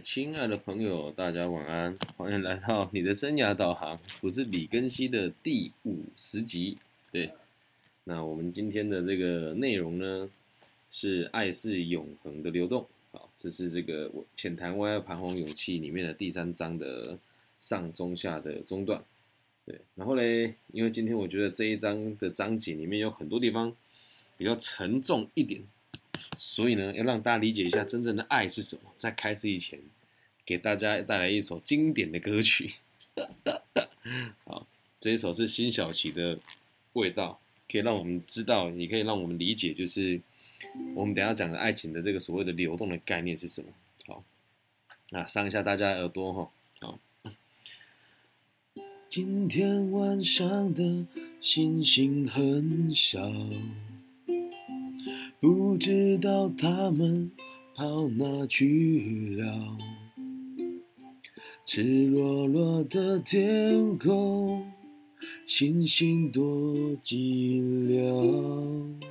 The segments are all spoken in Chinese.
亲爱的朋友，大家晚安，欢迎来到你的生涯导航，我是李根熙的第五十集。对，那我们今天的这个内容呢，是爱是永恒的流动。好，这是这个我浅谈为爱彷徨勇气里面的第三章的上中下的中段。对，然后嘞，因为今天我觉得这一章的章节里面有很多地方比较沉重一点。所以呢，要让大家理解一下真正的爱是什么。在开始以前，给大家带来一首经典的歌曲。好，这一首是辛晓琪的《味道》，可以让我们知道，也可以让我们理解，就是我们等下讲的爱情的这个所谓的流动的概念是什么。好，那伤一下大家耳朵哈。好，今天晚上的星星很少。不知道他们跑哪去了。赤裸裸的天空，星星多寂寥。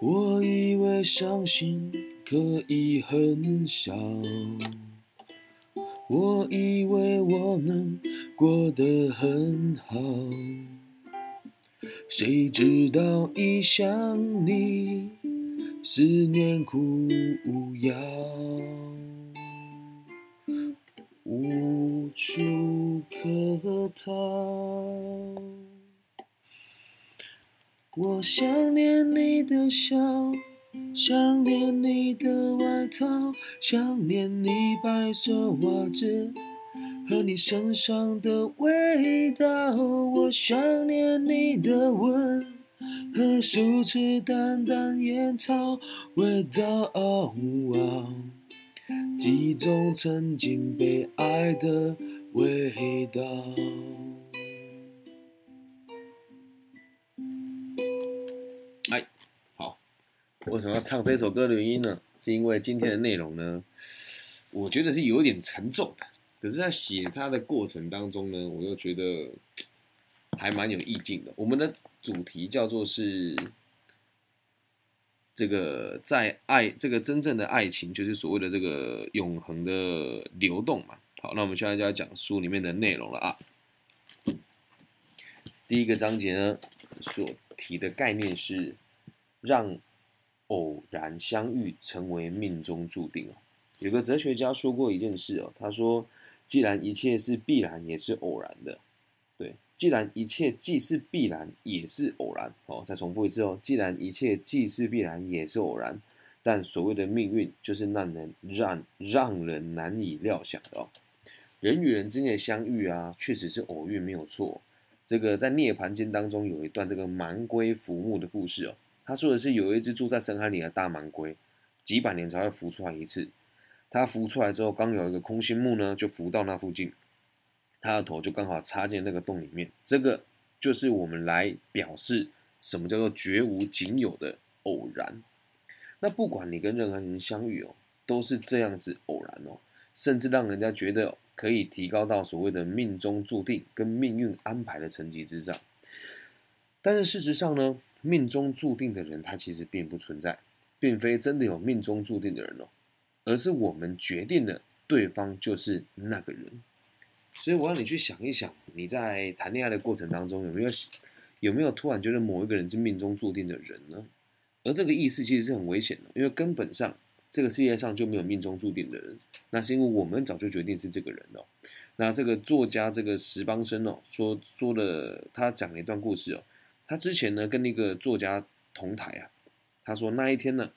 我以为伤心可以很少，我以为我能过得很好。谁知道一想你，思念苦无药，无处可逃。我想念你的笑，想念你的外套，想念你白色袜子。和你身上的味道，我想念你的吻和树枝淡淡烟草味道，几种曾经被爱的味道。哎，好，为什么要唱这首歌的原因呢？是因为今天的内容呢，我觉得是有点沉重的。可是，在写它的过程当中呢，我又觉得还蛮有意境的。我们的主题叫做是这个在爱，这个真正的爱情，就是所谓的这个永恒的流动嘛。好，那我们现在就要讲书里面的内容了啊。第一个章节呢，所提的概念是让偶然相遇成为命中注定有个哲学家说过一件事哦，他说。既然一切是必然，也是偶然的，对。既然一切既是必然，也是偶然。哦，再重复一次哦。既然一切既是必然，也是偶然。但所谓的命运，就是让人让让人难以料想的哦。人与人之间的相遇啊，确实是偶遇，没有错。这个在《涅槃经》当中有一段这个蛮龟浮木的故事哦。他说的是有一只住在深海里的大蛮龟，几百年才会浮出来一次。它浮出来之后，刚有一个空心木呢，就浮到那附近，它的头就刚好插进那个洞里面。这个就是我们来表示什么叫做绝无仅有的偶然。那不管你跟任何人相遇哦，都是这样子偶然哦，甚至让人家觉得可以提高到所谓的命中注定跟命运安排的层级之上。但是事实上呢，命中注定的人他其实并不存在，并非真的有命中注定的人哦。而是我们决定的对方就是那个人，所以我让你去想一想，你在谈恋爱的过程当中有没有有没有突然觉得某一个人是命中注定的人呢？而这个意思其实是很危险的，因为根本上这个世界上就没有命中注定的人，那是因为我们早就决定是这个人了。那这个作家这个石邦生哦，说说了他讲了一段故事哦，他之前呢跟那个作家同台啊，他说那一天呢。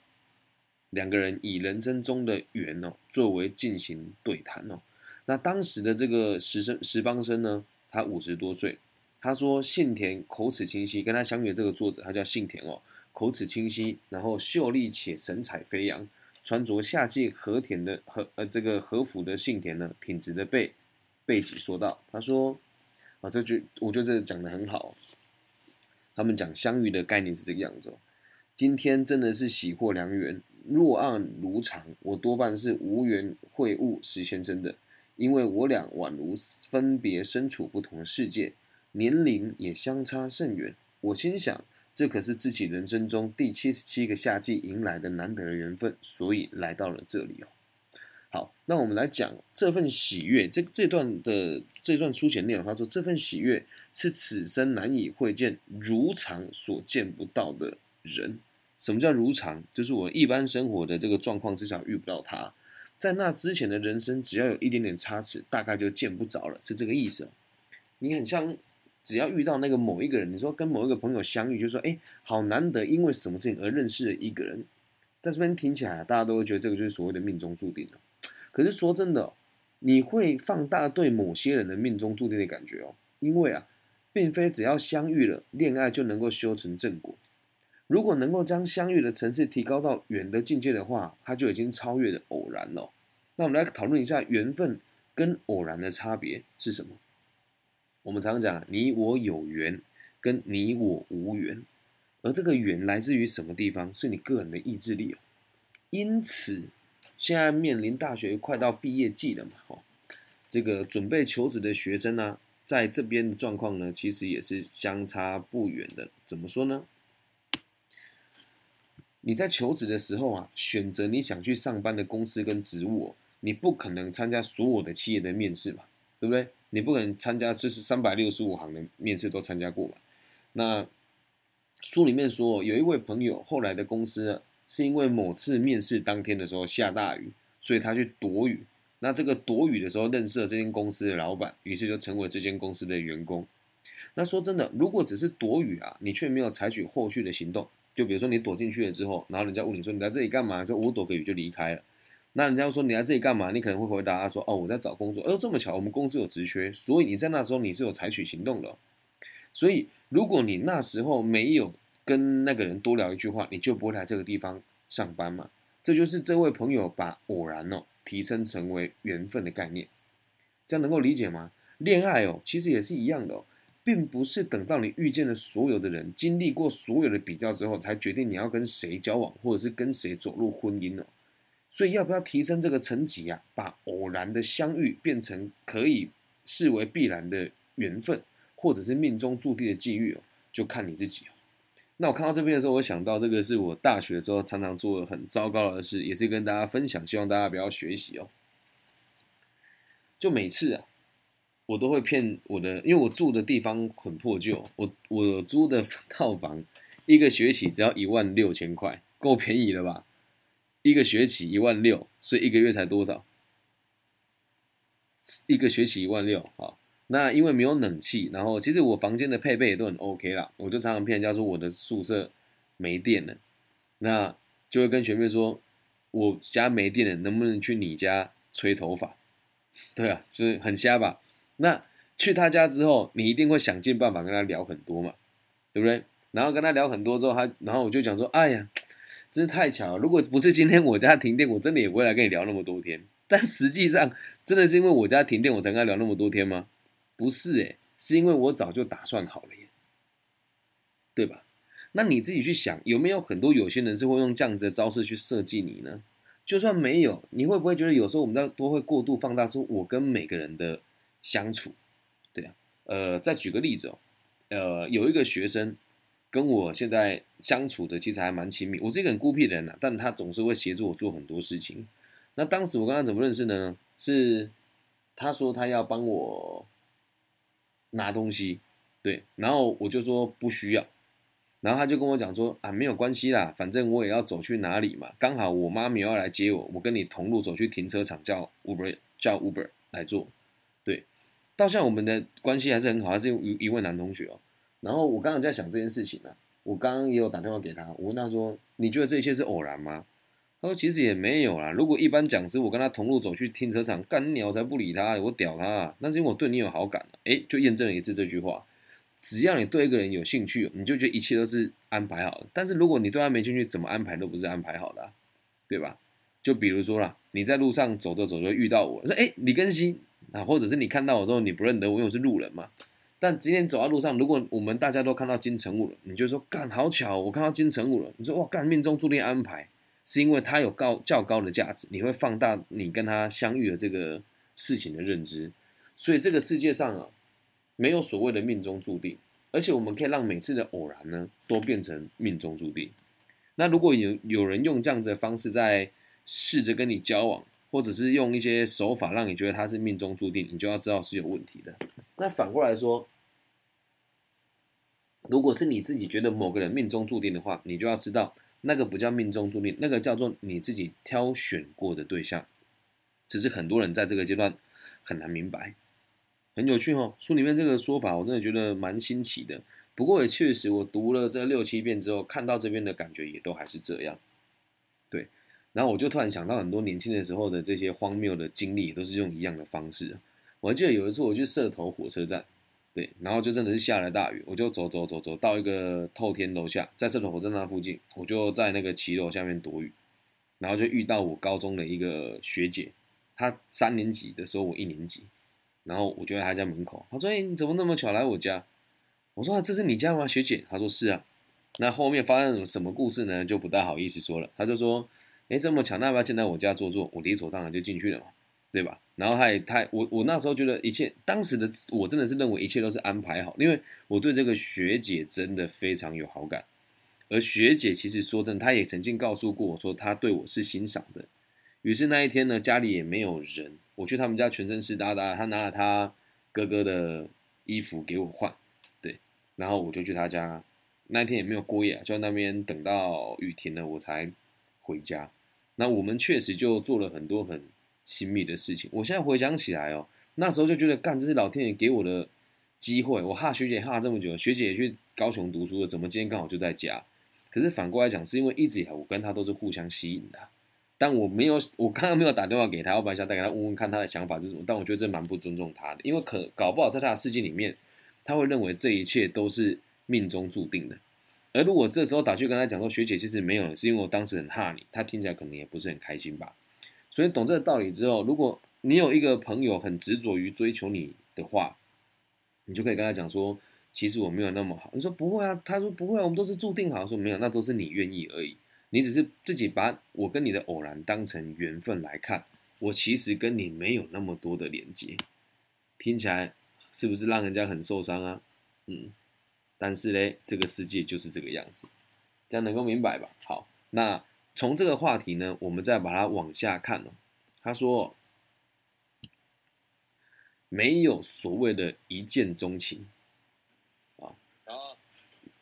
两个人以人生中的缘哦作为进行对谈哦，那当时的这个石生石邦生呢，他五十多岁，他说信田口齿清晰，跟他相遇的这个作者他叫信田哦，口齿清晰，然后秀丽且神采飞扬，穿着夏季和田的和呃这个和服的信田呢，挺直的背背脊说道，他说啊这句我觉得这讲的很好，他们讲相遇的概念是这个样子哦，今天真的是喜获良缘。若按如常，我多半是无缘会晤石先生的，因为我俩宛如分别身处不同的世界，年龄也相差甚远。我心想，这可是自己人生中第七十七个夏季迎来的难得的缘分，所以来到了这里哦。好，那我们来讲这份喜悦。这这段的这段书写内容，他说这份喜悦是此生难以会见如常所见不到的人。什么叫如常？就是我一般生活的这个状况，至少遇不到他。在那之前的人生，只要有一点点差池，大概就见不着了，是这个意思。你很像，只要遇到那个某一个人，你说跟某一个朋友相遇，就说哎，好难得，因为什么事情而认识了一个人。在这边听起来，大家都会觉得这个就是所谓的命中注定了。可是说真的，你会放大对某些人的命中注定的感觉哦，因为啊，并非只要相遇了，恋爱就能够修成正果。如果能够将相遇的层次提高到远的境界的话，它就已经超越了偶然了。那我们来讨论一下缘分跟偶然的差别是什么？我们常常讲你我有缘，跟你我无缘，而这个缘来自于什么地方？是你个人的意志力哦。因此，现在面临大学快到毕业季了嘛，哦，这个准备求职的学生呢，在这边的状况呢，其实也是相差不远的。怎么说呢？你在求职的时候啊，选择你想去上班的公司跟职务，你不可能参加所有的企业的面试嘛，对不对？你不可能参加这是三百六十五行的面试都参加过吧？那书里面说，有一位朋友后来的公司是因为某次面试当天的时候下大雨，所以他去躲雨。那这个躲雨的时候认识了这间公司的老板，于是就成为这间公司的员工。那说真的，如果只是躲雨啊，你却没有采取后续的行动。就比如说你躲进去了之后，然后人家问你说你在这里干嘛？说我躲个雨就离开了。那人家说你在这里干嘛？你可能会回答他说哦我在找工作。哎呦这么巧，我们公司有职缺，所以你在那时候你是有采取行动的。所以如果你那时候没有跟那个人多聊一句话，你就不会来这个地方上班嘛。这就是这位朋友把偶然哦提升成为缘分的概念，这样能够理解吗？恋爱哦其实也是一样的哦。并不是等到你遇见了所有的人，经历过所有的比较之后，才决定你要跟谁交往，或者是跟谁走入婚姻哦。所以要不要提升这个层级啊？把偶然的相遇变成可以视为必然的缘分，或者是命中注定的际遇哦，就看你自己哦。那我看到这边的时候，我想到这个是我大学的时候常常做的很糟糕的事，也是跟大家分享，希望大家不要学习哦。就每次啊。我都会骗我的，因为我住的地方很破旧，我我租的 套房一个学期只要一万六千块，够便宜了吧？一个学期一万六，所以一个月才多少？一个学期一万六啊！那因为没有冷气，然后其实我房间的配备也都很 OK 啦，我就常常骗人家说我的宿舍没电了，那就会跟学妹说，我家没电了，能不能去你家吹头发？对啊，就是很瞎吧？那去他家之后，你一定会想尽办法跟他聊很多嘛，对不对？然后跟他聊很多之后，他然后我就讲说，哎呀，真是太巧了！如果不是今天我家停电，我真的也不会来跟你聊那么多天。但实际上，真的是因为我家停电，我才跟他聊那么多天吗？不是诶，是因为我早就打算好了耶，对吧？那你自己去想，有没有很多有些人是会用这样子的招式去设计你呢？就算没有，你会不会觉得有时候我们在都会过度放大出我跟每个人的？相处，对啊，呃，再举个例子哦，呃，有一个学生跟我现在相处的其实还蛮亲密。我是一个很孤僻的人呐，但他总是会协助我做很多事情。那当时我跟他怎么认识呢？是他说他要帮我拿东西，对，然后我就说不需要，然后他就跟我讲说啊，没有关系啦，反正我也要走去哪里嘛，刚好我妈咪要来接我，我跟你同路走去停车场叫 Uber 叫 Uber 来做。到现在我们的关系还是很好，还是一一位男同学哦。然后我刚刚在想这件事情呢，我刚刚也有打电话给他，我问他说：“你觉得这一切是偶然吗？”他说：“其实也没有啦。如果一般讲师，我跟他同路走去停车场，干鸟才不理他，我屌他。啊那是因为我对你有好感哎，就验证了一次这句话：只要你对一个人有兴趣，你就觉得一切都是安排好的。但是如果你对他没兴趣，怎么安排都不是安排好的，对吧？就比如说啦，你在路上走着走着遇到我，说：哎，李根新。啊，或者是你看到我之后你不认得我，因为我是路人嘛。但今天走在路上，如果我们大家都看到金城武了，你就说干好巧，我看到金城武了。你说哇干命中注定安排，是因为他有高较高的价值，你会放大你跟他相遇的这个事情的认知。所以这个世界上啊，没有所谓的命中注定，而且我们可以让每次的偶然呢，都变成命中注定。那如果有有人用这样子的方式在试着跟你交往，或者是用一些手法让你觉得他是命中注定，你就要知道是有问题的。那反过来说，如果是你自己觉得某个人命中注定的话，你就要知道那个不叫命中注定，那个叫做你自己挑选过的对象。只是很多人在这个阶段很难明白，很有趣哦。书里面这个说法，我真的觉得蛮新奇的。不过也确实，我读了这六七遍之后，看到这边的感觉也都还是这样。然后我就突然想到很多年轻的时候的这些荒谬的经历，都是用一样的方式。我还记得有一次我去社头火车站，对，然后就真的是下了大雨，我就走走走走到一个透天楼下，在社头火车站附近，我就在那个骑楼下面躲雨，然后就遇到我高中的一个学姐。她三年级的时候，我一年级，然后我就在她家门口。她说：“哎，你怎么那么巧来我家？”我说：“这是你家吗，学姐？”她说：“是啊。”那后面发生什么故事呢？就不大好意思说了。她就说：“哎，这么巧，那要不要进来我家坐坐？”我理所当然就进去了嘛，对吧？然后他也他我我那时候觉得一切，当时的我真的是认为一切都是安排好，因为我对这个学姐真的非常有好感。而学姐其实说真，她也曾经告诉过我说，她对我是欣赏的。于是那一天呢，家里也没有人，我去他们家全身湿哒哒，他拿了他哥哥的衣服给我换，对，然后我就去他家，那一天也没有过夜，就在那边等到雨停了，我才回家。那我们确实就做了很多很亲密的事情。我现在回想起来哦，那时候就觉得干，这是老天爷给我的机会。我哈学姐哈这么久，学姐也去高雄读书了，怎么今天刚好就在家？可是反过来讲，是因为一直以来我跟她都是互相吸引的。但我没有，我刚刚没有打电话给她，我本来想再给她问问看她的想法是什么。但我觉得这蛮不尊重她的，因为可搞不好在她的世界里面，她会认为这一切都是命中注定的。而如果这时候打去跟他讲说，学姐其实没有，是因为我当时很怕你，他听起来可能也不是很开心吧。所以懂这个道理之后，如果你有一个朋友很执着于追求你的话，你就可以跟他讲说，其实我没有那么好。你说不会啊，他说不会啊，我们都是注定好。说没有，那都是你愿意而已。你只是自己把我跟你的偶然当成缘分来看，我其实跟你没有那么多的连接，听起来是不是让人家很受伤啊？嗯，但是嘞，这个世界就是这个样子，这样能够明白吧？好，那从这个话题呢，我们再把它往下看哦。他说，没有所谓的一见钟情啊，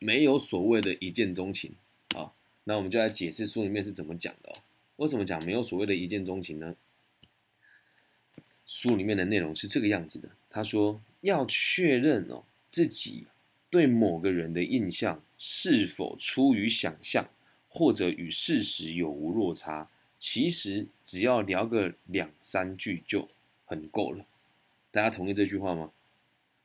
没有所谓的一见钟情啊。那我们就来解释书里面是怎么讲的哦。为什么讲没有所谓的一见钟情呢？书里面的内容是这个样子的。他说要确认哦自己对某个人的印象是否出于想象，或者与事实有无落差，其实只要聊个两三句就很够了。大家同意这句话吗？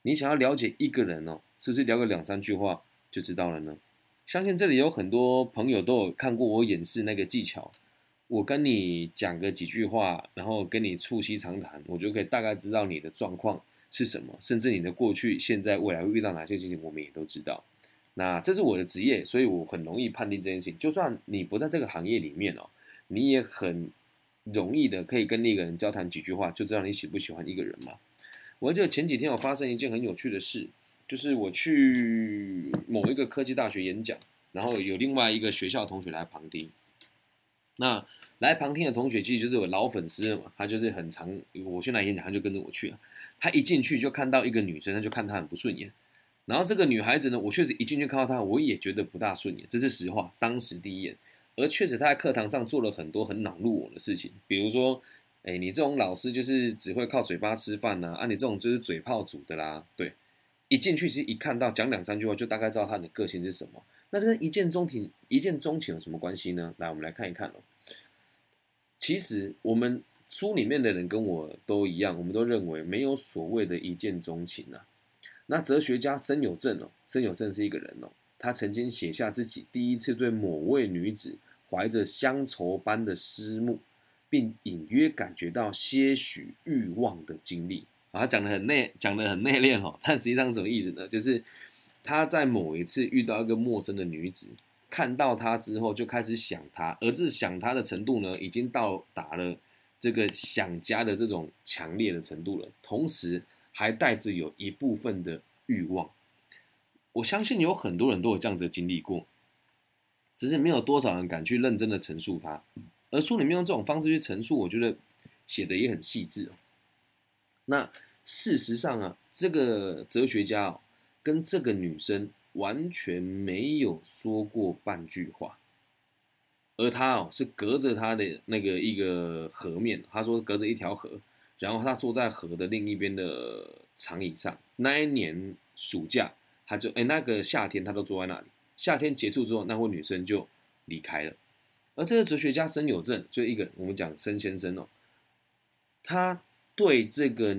你想要了解一个人哦，是不是聊个两三句话就知道了呢？相信这里有很多朋友都有看过我演示那个技巧。我跟你讲个几句话，然后跟你促膝长谈，我就可以大概知道你的状况是什么，甚至你的过去、现在、未来会遇到哪些事情，我们也都知道。那这是我的职业，所以我很容易判定这件事情。就算你不在这个行业里面哦，你也很容易的可以跟那个人交谈几句话，就知道你喜不喜欢一个人嘛。我记得前几天有发生一件很有趣的事。就是我去某一个科技大学演讲，然后有另外一个学校同学来旁听。那来旁听的同学其实就是我老粉丝了嘛，他就是很常我去那演讲，他就跟着我去了。他一进去就看到一个女生，他就看他很不顺眼。然后这个女孩子呢，我确实一进去看到她，我也觉得不大顺眼，这是实话，当时第一眼。而确实他在课堂上做了很多很恼怒我的事情，比如说，哎，你这种老师就是只会靠嘴巴吃饭呐，啊，你这种就是嘴炮组的啦，对。一进去，其实一看到讲两三句话，就大概知道他的个性是什么。那这跟一见钟情、一见钟情有什么关系呢？来，我们来看一看哦。其实我们书里面的人跟我都一样，我们都认为没有所谓的一见钟情啊。那哲学家申有正哦，申有正是一个人哦，他曾经写下自己第一次对某位女子怀着乡愁般的思慕，并隐约感觉到些许欲望的经历。啊他讲的很内，讲的很内敛哦，但实际上什么意思呢？就是他在某一次遇到一个陌生的女子，看到她之后就开始想她，而这想她的程度呢，已经到达了这个想家的这种强烈的程度了，同时还带着有一部分的欲望。我相信有很多人都有这样子经历过，只是没有多少人敢去认真的陈述它。而书里面用这种方式去陈述，我觉得写的也很细致哦。那事实上啊，这个哲学家哦，跟这个女生完全没有说过半句话，而他哦是隔着他的那个一个河面，他说隔着一条河，然后他坐在河的另一边的长椅上。那一年暑假，他就哎那个夏天他都坐在那里。夏天结束之后，那位女生就离开了。而这个哲学家申有正，就一个我们讲申先生哦，他对这个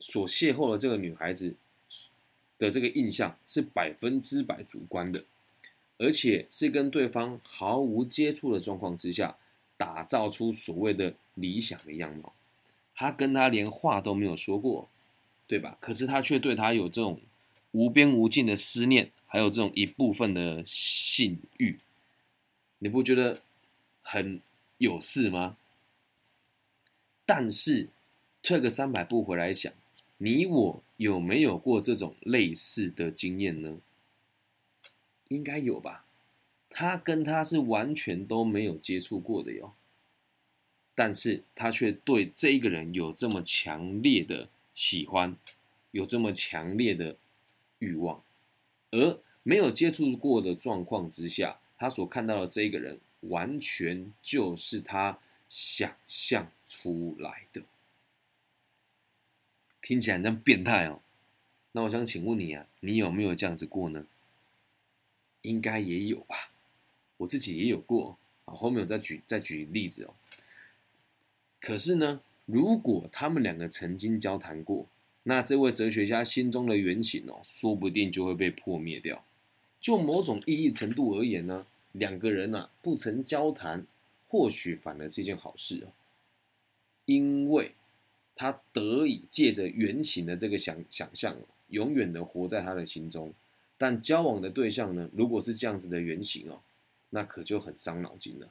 所邂逅的这个女孩子的这个印象是百分之百主观的，而且是跟对方毫无接触的状况之下，打造出所谓的理想的样貌。他跟他连话都没有说过，对吧？可是他却对他有这种无边无尽的思念，还有这种一部分的性欲。你不觉得很有事吗？但是退个三百步回来想，你我有没有过这种类似的经验呢？应该有吧。他跟他是完全都没有接触过的哟，但是他却对这一个人有这么强烈的喜欢，有这么强烈的欲望，而没有接触过的状况之下。他所看到的这个人，完全就是他想象出来的，听起来像变态哦。那我想请问你啊，你有没有这样子过呢？应该也有吧，我自己也有过啊。后面我再举再举例子哦。可是呢，如果他们两个曾经交谈过，那这位哲学家心中的原型哦，说不定就会被破灭掉。就某种意义程度而言呢？两个人呐不曾交谈，或许反而是一件好事哦，因为他得以借着原型的这个想想象，永远的活在他的心中。但交往的对象呢，如果是这样子的原型哦，那可就很伤脑筋了，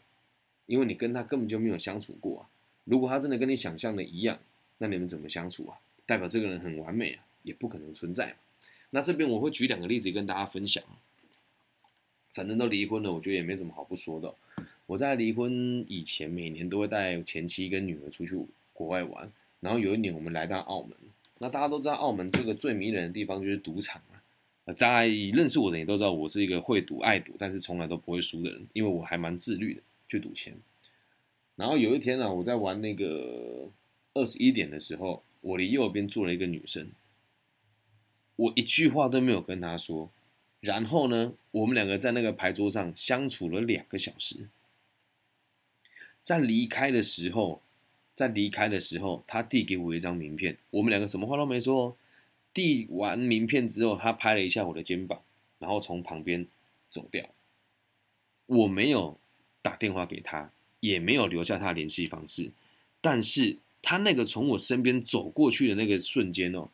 因为你跟他根本就没有相处过啊。如果他真的跟你想象的一样，那你们怎么相处啊？代表这个人很完美啊，也不可能存在嘛。那这边我会举两个例子跟大家分享。反正都离婚了，我觉得也没什么好不说的。我在离婚以前，每年都会带前妻跟女儿出去国外玩。然后有一年，我们来到澳门。那大家都知道，澳门这个最迷人的地方就是赌场。大家认识我的也都知道，我是一个会赌、爱赌，但是从来都不会输的人，因为我还蛮自律的，去赌钱。然后有一天呢，我在玩那个二十一点的时候，我离右边坐了一个女生，我一句话都没有跟她说。然后呢，我们两个在那个牌桌上相处了两个小时。在离开的时候，在离开的时候，他递给我一张名片，我们两个什么话都没说。递完名片之后，他拍了一下我的肩膀，然后从旁边走掉。我没有打电话给他，也没有留下他联系方式，但是他那个从我身边走过去的那个瞬间哦。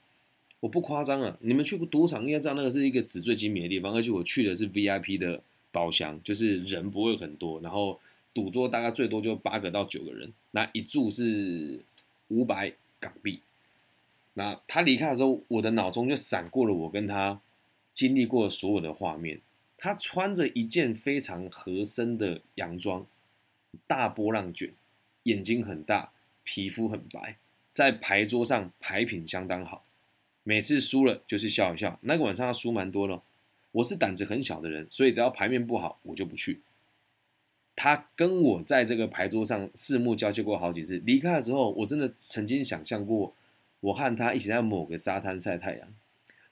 我不夸张啊，你们去过赌场应该知道那个是一个纸醉金迷的地方，而且我去的是 VIP 的包厢，就是人不会很多，然后赌桌大概最多就八个到九个人，那一注是五百港币。那他离开的时候，我的脑中就闪过了我跟他经历过所有的画面。他穿着一件非常合身的洋装，大波浪卷，眼睛很大，皮肤很白，在牌桌上牌品相当好。每次输了就是笑一笑。那个晚上他输蛮多了，我是胆子很小的人，所以只要牌面不好，我就不去。他跟我在这个牌桌上四目交接过好几次。离开的时候，我真的曾经想象过，我和他一起在某个沙滩晒太阳，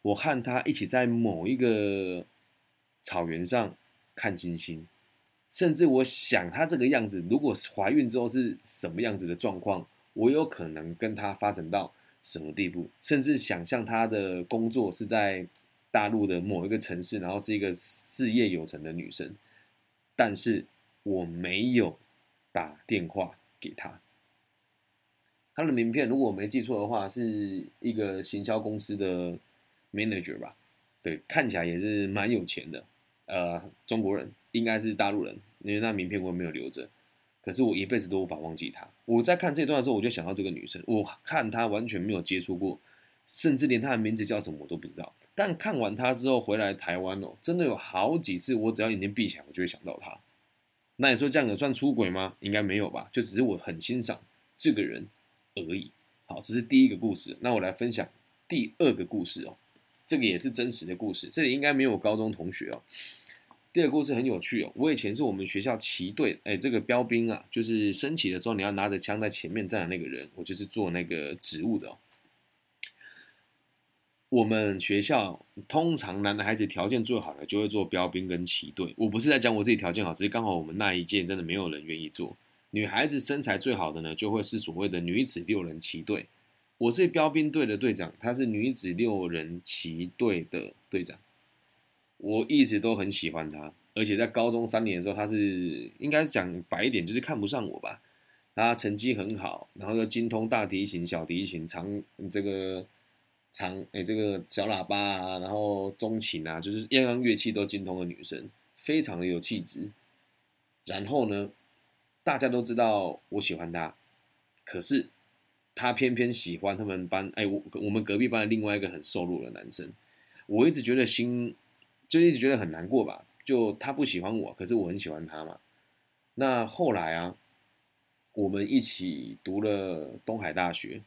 我和他一起在某一个草原上看金星，甚至我想他这个样子，如果怀孕之后是什么样子的状况，我有可能跟他发展到。什么地步？甚至想象他的工作是在大陆的某一个城市，然后是一个事业有成的女生，但是我没有打电话给他。他的名片，如果我没记错的话，是一个行销公司的 manager 吧？对，看起来也是蛮有钱的。呃，中国人应该是大陆人，因为那名片我没有留着。可是我一辈子都无法忘记她。我在看这段的时候，我就想到这个女生。我看她完全没有接触过甚至连她的名字叫什么我都不知道。但看完她之后回来台湾哦，真的有好几次，我只要眼睛闭起来，我就会想到她。那你说这样也算出轨吗？应该没有吧，就只是我很欣赏这个人而已。好，这是第一个故事。那我来分享第二个故事哦，这个也是真实的故事。这里应该没有高中同学哦。第二个故事很有趣哦，我以前是我们学校旗队，哎，这个标兵啊，就是升旗的时候你要拿着枪在前面站的那个人，我就是做那个职务的哦。我们学校通常男孩子条件最好的就会做标兵跟旗队。我不是在讲我自己条件好，只是刚好我们那一届真的没有人愿意做。女孩子身材最好的呢，就会是所谓的女子六人旗队。我是标兵队的队长，她是女子六人旗队的队长。我一直都很喜欢她，而且在高中三年的时候，她是应该讲白一点，就是看不上我吧。她成绩很好，然后又精通大提琴、小提琴、长这个。长诶，这个小喇叭啊，然后中琴啊，就是样样乐器都精通的女生，非常的有气质。然后呢，大家都知道我喜欢他，可是他偏偏喜欢他们班哎，我我们隔壁班的另外一个很瘦弱的男生。我一直觉得心，就一直觉得很难过吧。就他不喜欢我，可是我很喜欢他嘛。那后来啊，我们一起读了东海大学。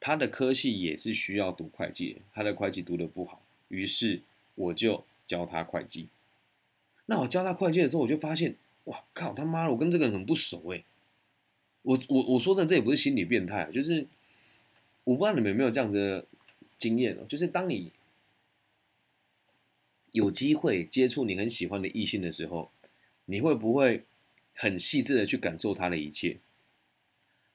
他的科系也是需要读会计，他的会计读的不好，于是我就教他会计。那我教他会计的时候，我就发现，哇靠，他妈的，我跟这个人很不熟哎。我我我说真的，这也不是心理变态，就是我不知道你们有没有这样子的经验哦，就是当你有机会接触你很喜欢的异性的时候，你会不会很细致的去感受他的一切，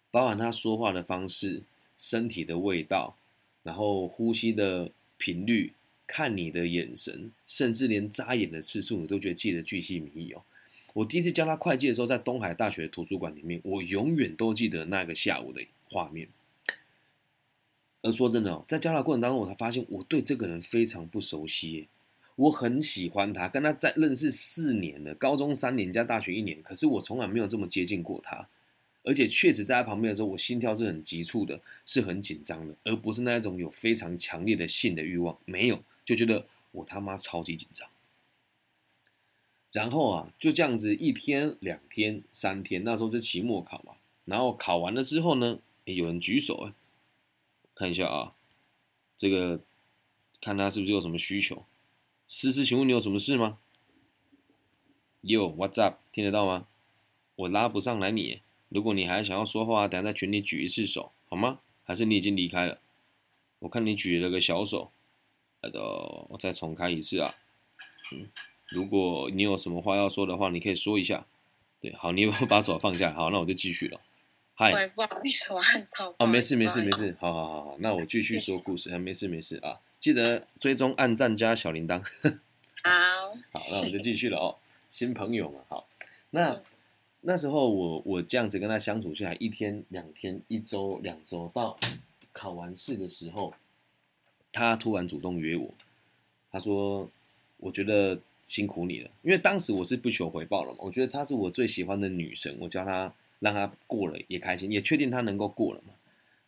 包含他说话的方式。身体的味道，然后呼吸的频率，看你的眼神，甚至连眨眼的次数，你都觉得记得巨细靡遗哦。我第一次教他会计的时候，在东海大学图书馆里面，我永远都记得那个下午的画面。而说真的哦，在教他过程当中，我才发现我对这个人非常不熟悉。我很喜欢他，跟他在认识四年了，高中三年加大学一年，可是我从来没有这么接近过他。而且确实在他旁边的时候，我心跳是很急促的，是很紧张的，而不是那一种有非常强烈的性的欲望，没有，就觉得我他妈超级紧张。然后啊，就这样子一天、两天、三天，那时候是期末考嘛。然后考完了之后呢，有人举手哎，看一下啊，这个看他是不是有什么需求。思思，请问你有什么事吗？Yo，What's up？听得到吗？我拉不上来你。如果你还想要说话，等下在群里举一次手，好吗？还是你已经离开了？我看你举了个小手，好的，我再重开一次啊。嗯，如果你有什么话要说的话，你可以说一下。对，好，你把手放下，好，那我就继续了。嗨，不好意思，我按到。哦，没事没事没事，好好好好，那我继续说故事。没事没事啊，记得追踪、按赞、加小铃铛。好，好，那我就继续了哦。新朋友嘛，好，那。那时候我我这样子跟他相处下来，一天两天一周两周，到考完试的时候，他突然主动约我，他说：“我觉得辛苦你了，因为当时我是不求回报了嘛，我觉得她是我最喜欢的女神，我叫她让她过了也开心，也确定她能够过了嘛。”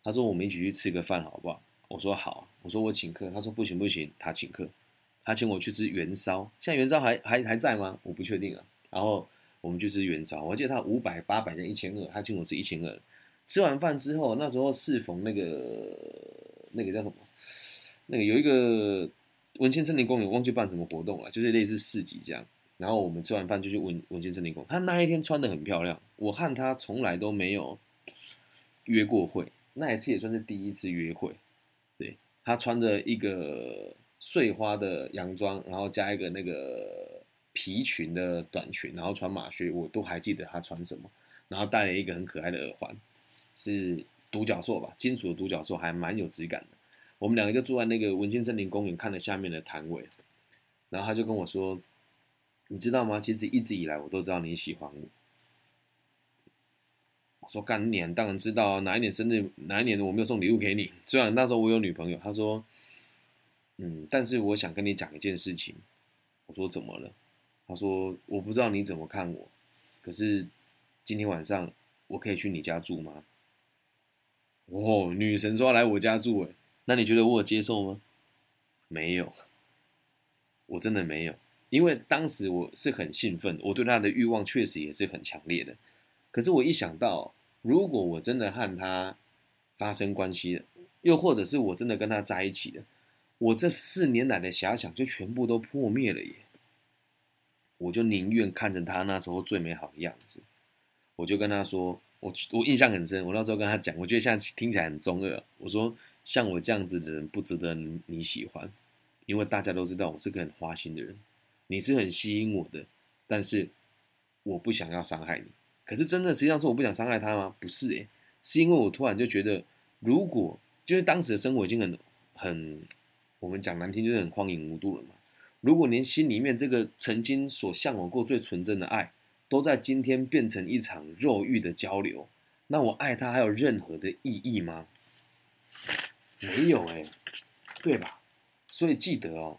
他说：“我们一起去吃个饭好不好？”我说：“好。”我说：“我请客。”他说：“不行不行，他请客，他请我去吃元宵，现在元宵还还还在吗？我不确定啊。”然后。我们去吃元宵，我记得他五百、八百跟一千二，他请我吃一千二。吃完饭之后，那时候适逢那个那个叫什么？那个有一个文青森林公园，忘记办什么活动了，就是类似市集这样。然后我们吃完饭就去文文青森林公园。他那一天穿的很漂亮，我和他从来都没有约过会，那一次也算是第一次约会。对他穿着一个碎花的洋装，然后加一个那个。皮裙的短裙，然后穿马靴，我都还记得他穿什么。然后戴了一个很可爱的耳环，是独角兽吧，金属的独角兽，还蛮有质感的。我们两个就坐在那个文心森林公园，看了下面的摊位。然后他就跟我说：“你知道吗？其实一直以来我都知道你喜欢我。”我说：“干年当然知道啊，哪一年生日，哪一年我没有送礼物给你？虽然那时候我有女朋友。”他说：“嗯，但是我想跟你讲一件事情。”我说：“怎么了？”他说：“我不知道你怎么看我，可是今天晚上我可以去你家住吗？”哦，女神说要来我家住，哎，那你觉得我有接受吗？没有，我真的没有，因为当时我是很兴奋，我对他的欲望确实也是很强烈的。可是我一想到，如果我真的和他发生关系了，又或者是我真的跟他在一起了，我这四年来的遐想就全部都破灭了耶！我就宁愿看着他那时候最美好的样子，我就跟他说，我我印象很深，我那时候跟他讲，我觉得现在听起来很中二，我说像我这样子的人不值得你喜欢，因为大家都知道我是个很花心的人，你是很吸引我的，但是我不想要伤害你。可是真的实际上是我不想伤害他吗？不是诶，是因为我突然就觉得，如果就是当时的生活已经很很，我们讲难听就是很荒淫无度了嘛。如果连心里面这个曾经所向往过最纯真的爱，都在今天变成一场肉欲的交流，那我爱他还有任何的意义吗？没有哎，对吧？所以记得哦，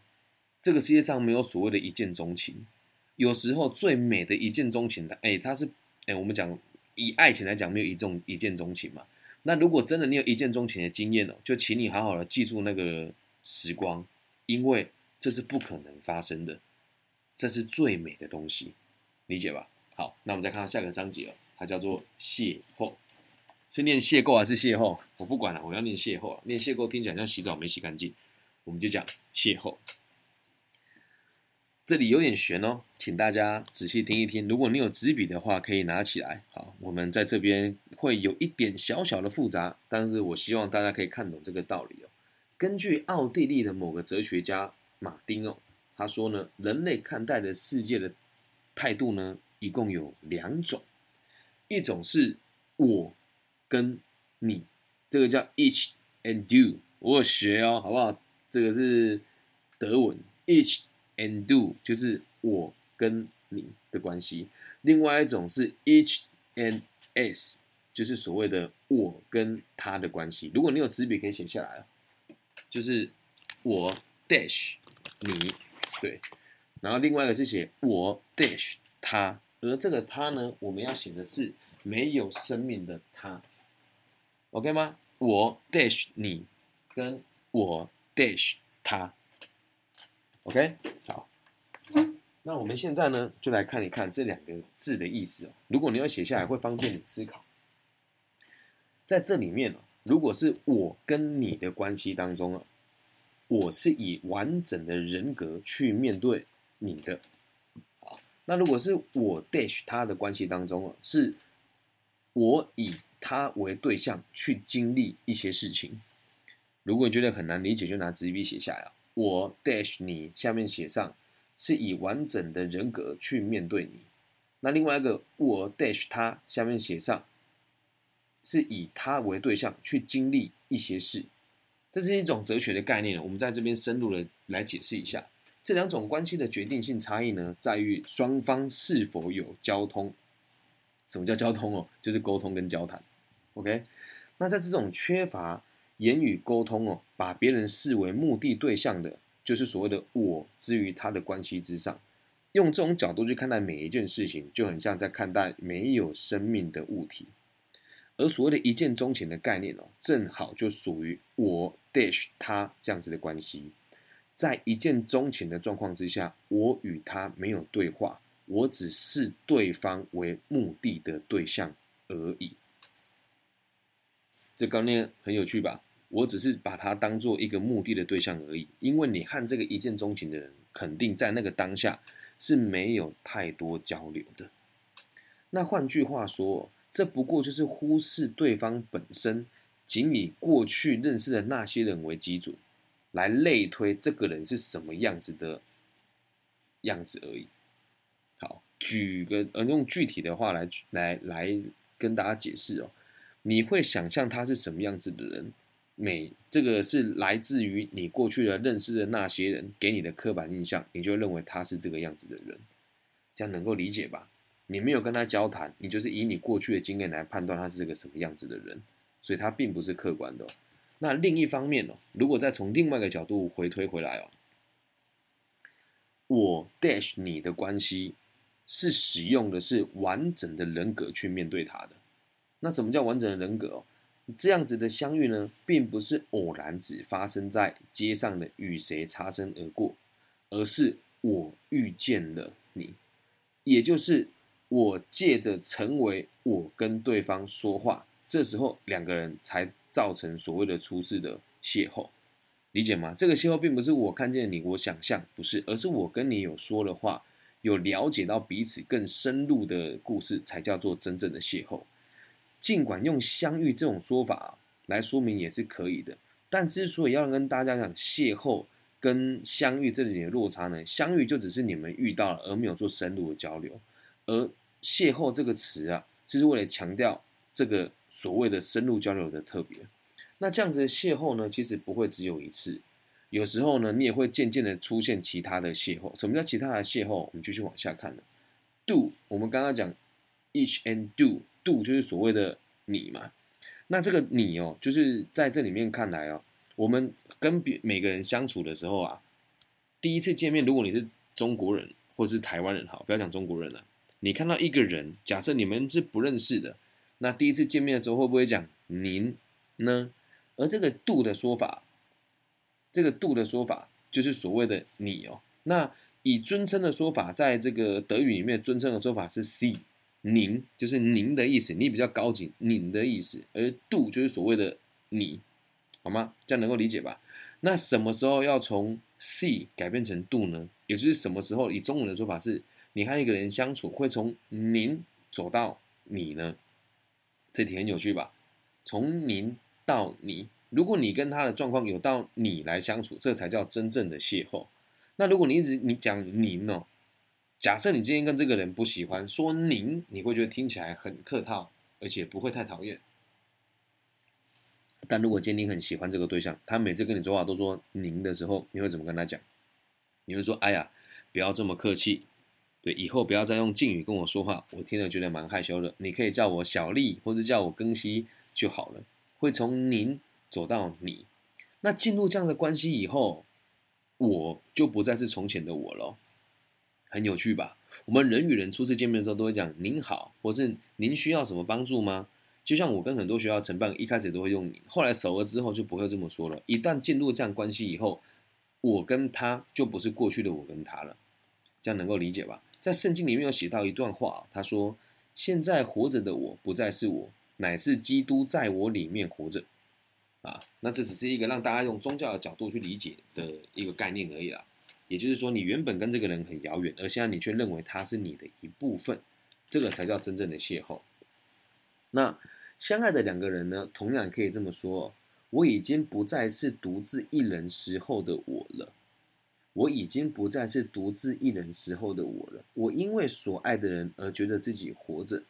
这个世界上没有所谓的一见钟情，有时候最美的一见钟情的，哎，它是哎，我们讲以爱情来讲，没有一种一见钟情嘛。那如果真的你有一见钟情的经验哦，就请你好好的记住那个时光，因为。这是不可能发生的，这是最美的东西，理解吧？好，那我们再看到下个章节哦，它叫做邂逅，是念邂逅还是邂逅？我不管了，我要念邂逅，念邂逅听起来像洗澡没洗干净，我们就讲邂逅。这里有点悬哦，请大家仔细听一听。如果你有纸笔的话，可以拿起来。好，我们在这边会有一点小小的复杂，但是我希望大家可以看懂这个道理哦。根据奥地利的某个哲学家。马丁哦，他说呢，人类看待的世界的态度呢，一共有两种，一种是我跟你，这个叫 each and do，我有学哦，好不好？这个是德文，each and do 就是我跟你的关系。另外一种是 each and s，就是所谓的我跟他的关系。如果你有纸笔，可以写下来啊，就是我 dash。你对，然后另外一个是写我 dash 他，而这个他呢，我们要写的是没有生命的他，OK 吗？我 dash 你，跟我 dash 他，OK 好。那我们现在呢，就来看一看这两个字的意思哦。如果你要写下来，会方便你思考。在这里面哦，如果是我跟你的关系当中啊。我是以完整的人格去面对你的，好，那如果是我 dash 他的关系当中啊，是我以他为对象去经历一些事情。如果你觉得很难理解，就拿纸笔写下来。我 dash 你，下面写上是以完整的人格去面对你。那另外一个我 dash 他，下面写上是以他为对象去经历一些事。这是一种哲学的概念，我们在这边深入的来解释一下这两种关系的决定性差异呢，在于双方是否有交通。什么叫交通哦？就是沟通跟交谈。OK，那在这种缺乏言语沟通哦，把别人视为目的对象的，就是所谓的我之于他的关系之上，用这种角度去看待每一件事情，就很像在看待没有生命的物体。而所谓的一见钟情的概念哦，正好就属于我 dash 他这样子的关系。在一见钟情的状况之下，我与他没有对话，我只视对方为目的的对象而已。这概念很有趣吧？我只是把它当做一个目的的对象而已。因为你和这个一见钟情的人，肯定在那个当下是没有太多交流的。那换句话说。这不过就是忽视对方本身，仅以过去认识的那些人为基准，来类推这个人是什么样子的样子而已。好，举个呃，用具体的话来来来跟大家解释哦。你会想象他是什么样子的人？每这个是来自于你过去的认识的那些人给你的刻板印象，你就认为他是这个样子的人，这样能够理解吧？你没有跟他交谈，你就是以你过去的经验来判断他是个什么样子的人，所以他并不是客观的。那另一方面哦，如果再从另外一个角度回推回来哦，我 dash 你的关系是使用的是完整的人格去面对他的。那什么叫完整的人格？这样子的相遇呢，并不是偶然只发生在街上的与谁擦身而过，而是我遇见了你，也就是我借着成为我跟对方说话，这时候两个人才造成所谓的出事的邂逅，理解吗？这个邂逅并不是我看见你，我想象不是，而是我跟你有说的话，有了解到彼此更深入的故事，才叫做真正的邂逅。尽管用相遇这种说法来说明也是可以的，但之所以要跟大家讲邂逅跟相遇这里的落差呢？相遇就只是你们遇到了，而没有做深入的交流；而邂逅这个词啊，就是为了强调这个所谓的深入交流的特别。那这样子的邂逅呢，其实不会只有一次，有时候呢，你也会渐渐的出现其他的邂逅。什么叫其他的邂逅？我们继续往下看了。Do，我们刚刚讲 each and do。度就是所谓的你嘛，那这个你哦，就是在这里面看来哦，我们跟别每个人相处的时候啊，第一次见面，如果你是中国人或是台湾人，好，不要讲中国人了，你看到一个人，假设你们是不认识的，那第一次见面的时候会不会讲您呢？而这个度的说法，这个度的说法就是所谓的你哦，那以尊称的说法，在这个德语里面，尊称的说法是 C。您就是您的意思，你比较高级，您的意思，而度就是所谓的你，好吗？这样能够理解吧？那什么时候要从 C 改变成度呢？也就是什么时候以中文的说法是，你和一个人相处会从您走到你呢？这题很有趣吧？从您到你，如果你跟他的状况有到你来相处，这才叫真正的邂逅。那如果你一直你讲您哦。假设你今天跟这个人不喜欢，说您，你会觉得听起来很客套，而且不会太讨厌。但如果今天你很喜欢这个对象，他每次跟你说话都说您的时候，你会怎么跟他讲？你会说：“哎呀，不要这么客气，对，以后不要再用敬语跟我说话，我听了觉得蛮害羞的。你可以叫我小丽，或者叫我庚希就好了。”会从您走到你，那进入这样的关系以后，我就不再是从前的我了。很有趣吧？我们人与人初次见面的时候都会讲“您好”或是“您需要什么帮助吗？”就像我跟很多学校承办一开始都会用“你”，后来熟了之后就不会这么说了。一旦进入这样关系以后，我跟他就不是过去的我跟他了，这样能够理解吧？在圣经里面有写到一段话，他说：“现在活着的我不再是我，乃是基督在我里面活着。”啊，那这只是一个让大家用宗教的角度去理解的一个概念而已啦。也就是说，你原本跟这个人很遥远，而现在你却认为他是你的一部分，这个才叫真正的邂逅。那相爱的两个人呢，同样可以这么说：我已经不再是独自一人时候的我了，我已经不再是独自一人时候的我了。我因为所爱的人而觉得自己活着，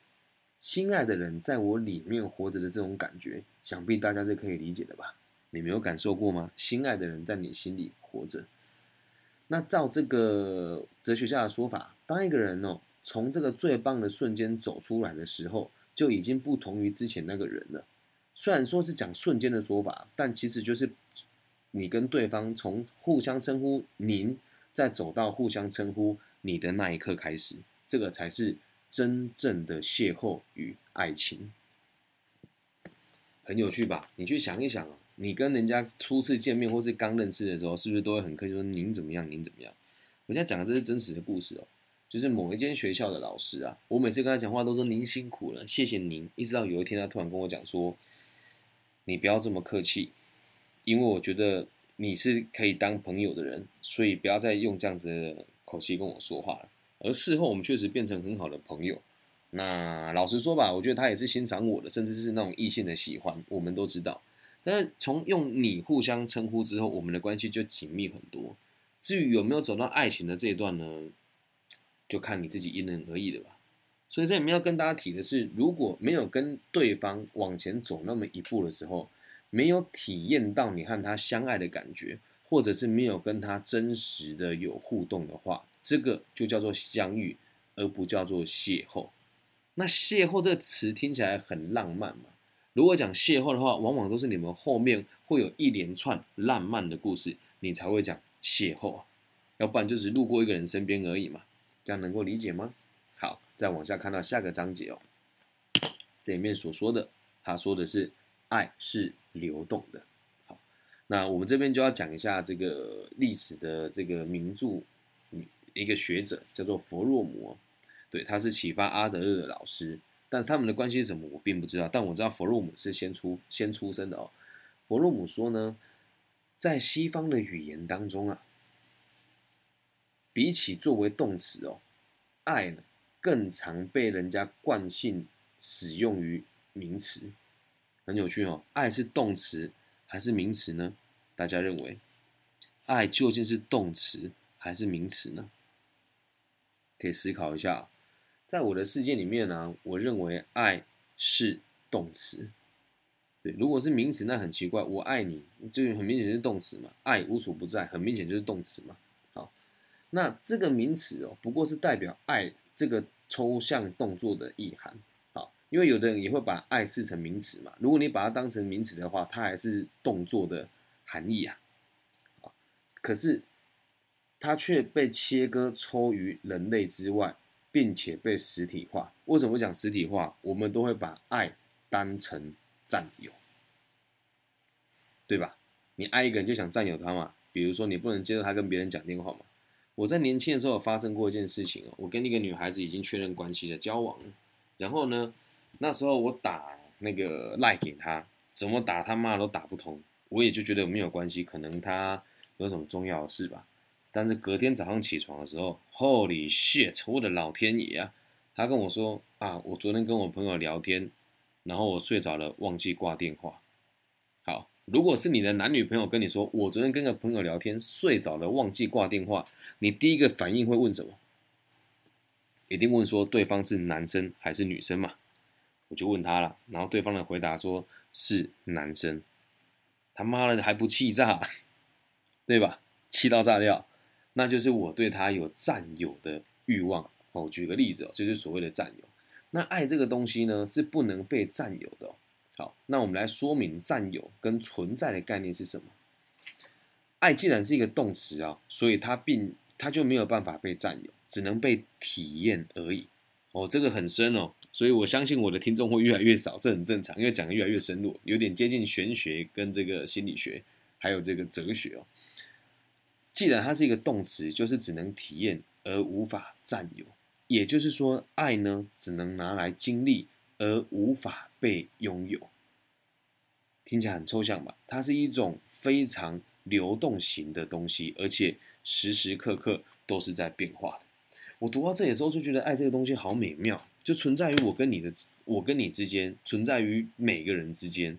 心爱的人在我里面活着的这种感觉，想必大家是可以理解的吧？你没有感受过吗？心爱的人在你心里活着。那照这个哲学家的说法，当一个人哦从这个最棒的瞬间走出来的时候，就已经不同于之前那个人了。虽然说是讲瞬间的说法，但其实就是你跟对方从互相称呼您，再走到互相称呼你的那一刻开始，这个才是真正的邂逅与爱情。很有趣吧？你去想一想。你跟人家初次见面或是刚认识的时候，是不是都会很客气说您怎么样？您怎么样？我现在讲的这是真实的故事哦，就是某一间学校的老师啊，我每次跟他讲话都说您辛苦了，谢谢您。一直到有一天他突然跟我讲说，你不要这么客气，因为我觉得你是可以当朋友的人，所以不要再用这样子的口气跟我说话了。而事后我们确实变成很好的朋友。那老实说吧，我觉得他也是欣赏我的，甚至是那种异性的喜欢，我们都知道。但是从用你互相称呼之后，我们的关系就紧密很多。至于有没有走到爱情的这一段呢，就看你自己因人而异的吧。所以这里面要跟大家提的是，如果没有跟对方往前走那么一步的时候，没有体验到你和他相爱的感觉，或者是没有跟他真实的有互动的话，这个就叫做相遇，而不叫做邂逅。那邂逅这个词听起来很浪漫嘛？如果讲邂逅的话，往往都是你们后面会有一连串浪漫的故事，你才会讲邂逅啊，要不然就是路过一个人身边而已嘛，这样能够理解吗？好，再往下看到下个章节哦，这里面所说的，他说的是爱是流动的。好，那我们这边就要讲一下这个历史的这个名著，一个学者叫做弗洛姆，对，他是启发阿德勒的老师，但他们的关系是什么，我并不知道。但我知道弗洛姆是先出先出生的哦。弗洛姆说呢，在西方的语言当中啊，比起作为动词哦，爱呢更常被人家惯性使用于名词。很有趣哦，爱是动词还是名词呢？大家认为，爱究竟是动词还是名词呢？可以思考一下。在我的世界里面呢，我认为爱是动词。对，如果是名词，那很奇怪。我爱你，就很明显是动词嘛。爱无所不在，很明显就是动词嘛。好，那这个名词哦，不过是代表爱这个抽象动作的意涵。好，因为有的人也会把爱视成名词嘛。如果你把它当成名词的话，它还是动作的含义啊。可是它却被切割抽于人类之外，并且被实体化。为什么讲实体化？我们都会把爱当成。占有，对吧？你爱一个人就想占有他嘛？比如说你不能接受他跟别人讲电话嘛？我在年轻的时候发生过一件事情哦，我跟那个女孩子已经确认关系的交往，然后呢，那时候我打那个赖给他，怎么打他妈都打不通，我也就觉得没有关系，可能他有什么重要的事吧。但是隔天早上起床的时候，Holy shit！我的老天爷啊！他跟我说啊，我昨天跟我朋友聊天。然后我睡着了，忘记挂电话。好，如果是你的男女朋友跟你说，我昨天跟个朋友聊天，睡着了，忘记挂电话，你第一个反应会问什么？一定问说对方是男生还是女生嘛？我就问他了，然后对方的回答说是男生。他妈的还不气炸，对吧？气到炸掉，那就是我对他有占有的欲望。哦，举个例子哦，就是所谓的占有。那爱这个东西呢，是不能被占有的。好，那我们来说明占有跟存在的概念是什么。爱既然是一个动词啊，所以它并它就没有办法被占有，只能被体验而已。哦，这个很深哦，所以我相信我的听众会越来越少，这很正常，因为讲的越来越深入，有点接近玄学跟这个心理学，还有这个哲学哦。既然它是一个动词，就是只能体验而无法占有。也就是说，爱呢只能拿来经历，而无法被拥有。听起来很抽象吧？它是一种非常流动型的东西，而且时时刻刻都是在变化的。我读到这里之后，就觉得爱这个东西好美妙，就存在于我跟你的，我跟你之间，存在于每个人之间。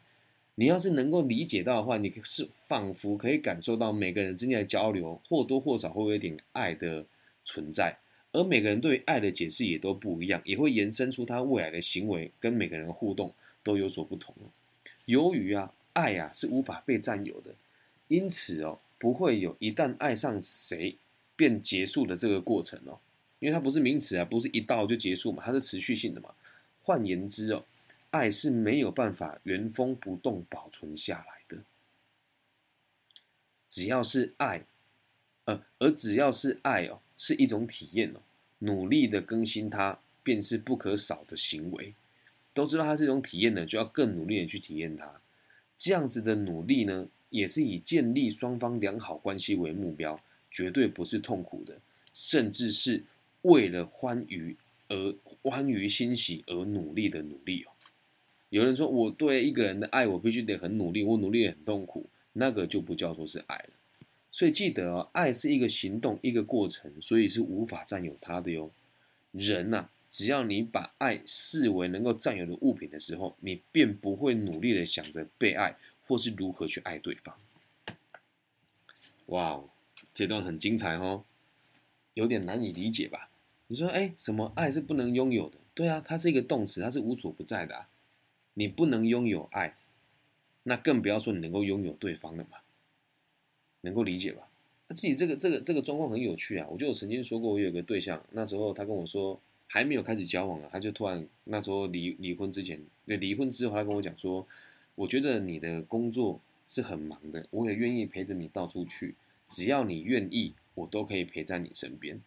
你要是能够理解到的话，你是仿佛可以感受到每个人之间的交流，或多或少会有一点爱的存在。而每个人对爱的解释也都不一样，也会延伸出他未来的行为跟每个人互动都有所不同。由于啊，爱啊是无法被占有的，因此哦，不会有一旦爱上谁便结束的这个过程哦，因为它不是名词啊，不是一到就结束嘛，它是持续性的嘛。换言之哦，爱是没有办法原封不动保存下来的。只要是爱，呃，而只要是爱哦，是一种体验哦。努力的更新它，便是不可少的行为。都知道它是一种体验呢，就要更努力的去体验它。这样子的努力呢，也是以建立双方良好关系为目标，绝对不是痛苦的，甚至是为了欢愉而欢愉欣喜而努力的努力哦。有人说我对一个人的爱，我必须得很努力，我努力很痛苦，那个就不叫做是爱了。所以记得哦，爱是一个行动，一个过程，所以是无法占有它的哟。人呐，只要你把爱视为能够占有的物品的时候，你便不会努力的想着被爱，或是如何去爱对方。哇哦，这段很精彩哦，有点难以理解吧？你说，哎，什么爱是不能拥有的？对啊，它是一个动词，它是无所不在的啊。你不能拥有爱，那更不要说你能够拥有对方了嘛。能够理解吧？他自己这个这个这个状况很有趣啊！我就曾经说过，我有个对象，那时候他跟我说还没有开始交往啊，他就突然那时候离离婚之前，离婚之后，他跟我讲说，我觉得你的工作是很忙的，我也愿意陪着你到处去，只要你愿意，我都可以陪在你身边。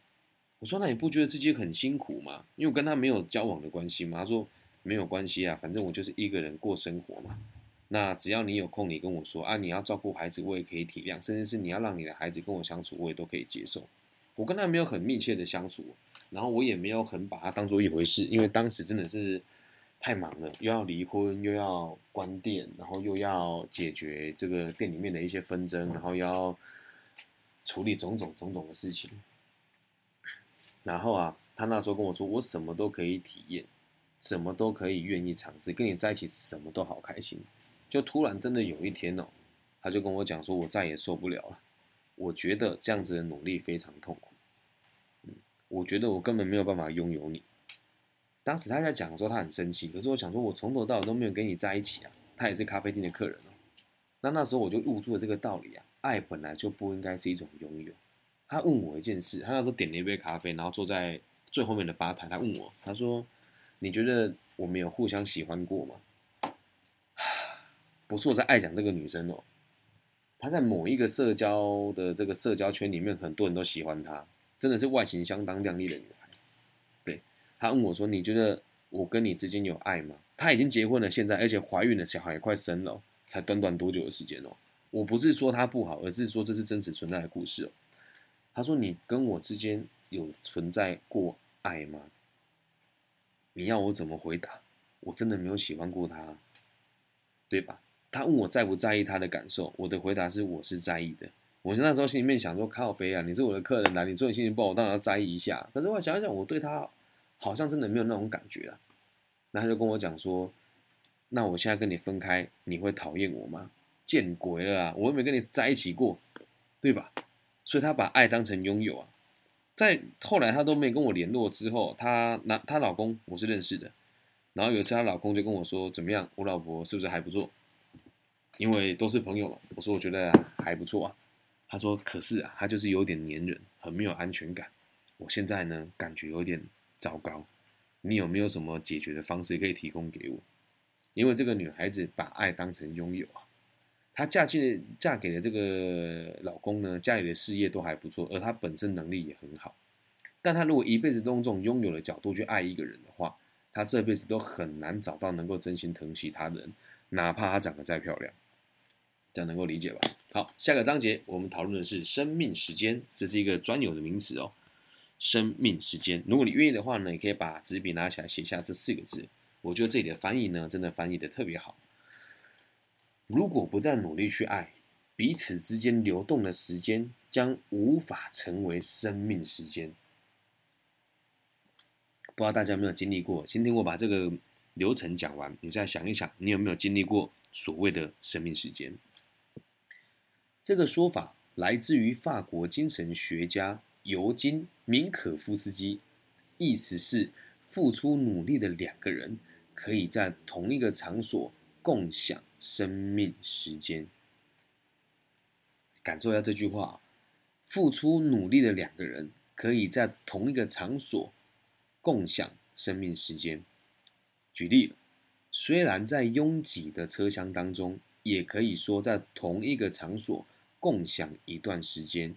我说那你不觉得自己很辛苦吗？因为我跟他没有交往的关系嘛。他说没有关系啊，反正我就是一个人过生活嘛。那只要你有空，你跟我说啊，你要照顾孩子，我也可以体谅，甚至是你要让你的孩子跟我相处，我也都可以接受。我跟他没有很密切的相处，然后我也没有很把他当做一回事，因为当时真的是太忙了，又要离婚，又要关店，然后又要解决这个店里面的一些纷争，然后要处理种种种种的事情。然后啊，他那时候跟我说，我什么都可以体验，什么都可以愿意尝试，跟你在一起什么都好开心。就突然真的有一天哦，他就跟我讲说，我再也受不了了。我觉得这样子的努力非常痛苦。嗯，我觉得我根本没有办法拥有你。当时他在讲的时候，他很生气。可是我想说，我从头到尾都没有跟你在一起啊。他也是咖啡店的客人哦。那那时候我就悟出了这个道理啊，爱本来就不应该是一种拥有。他问我一件事，他那时候点了一杯咖啡，然后坐在最后面的吧台，他问我，他说：“你觉得我们有互相喜欢过吗？”不是我在爱讲这个女生哦，她在某一个社交的这个社交圈里面，很多人都喜欢她，真的是外形相当靓丽的女孩。对，她问我说：“你觉得我跟你之间有爱吗？”她已经结婚了，现在而且怀孕了，小孩也快生了，才短短多久的时间哦？我不是说她不好，而是说这是真实存在的故事哦。她说：“你跟我之间有存在过爱吗？”你要我怎么回答？我真的没有喜欢过她，对吧？他问我在不在意他的感受，我的回答是我是在意的。我那时候心里面想说，靠背啊，你是我的客人来，你说你心情不好，我当然要在意一下。可是我想一想，我对他好像真的没有那种感觉啊。那他就跟我讲说，那我现在跟你分开，你会讨厌我吗？见鬼了啊！我又没跟你在一起过，对吧？所以他把爱当成拥有啊。在后来她都没跟我联络之后，她男她老公我是认识的，然后有一次她老公就跟我说，怎么样，我老婆是不是还不错？因为都是朋友嘛，我说我觉得还不错啊。他说可是啊，他就是有点黏人，很没有安全感。我现在呢，感觉有点糟糕。你有没有什么解决的方式可以提供给我？因为这个女孩子把爱当成拥有啊。她嫁进嫁给了这个老公呢，家里的事业都还不错，而她本身能力也很好。但她如果一辈子都用这种拥有的角度去爱一个人的话，她这辈子都很难找到能够真心疼惜她的人，哪怕她长得再漂亮。这样能够理解吧？好，下个章节我们讨论的是生命时间，这是一个专有的名词哦。生命时间，如果你愿意的话呢，你可以把纸笔拿起来写下这四个字。我觉得这里的翻译呢，真的翻译的特别好。如果不再努力去爱，彼此之间流动的时间将无法成为生命时间。不知道大家有没有经历过？今天我把这个流程讲完，你再想一想，你有没有经历过所谓的生命时间？这个说法来自于法国精神学家尤金·明可夫斯基，意思是付出努力的两个人可以在同一个场所共享生命时间。感受一下这句话：付出努力的两个人可以在同一个场所共享生命时间。举例，虽然在拥挤的车厢当中，也可以说在同一个场所。共享一段时间，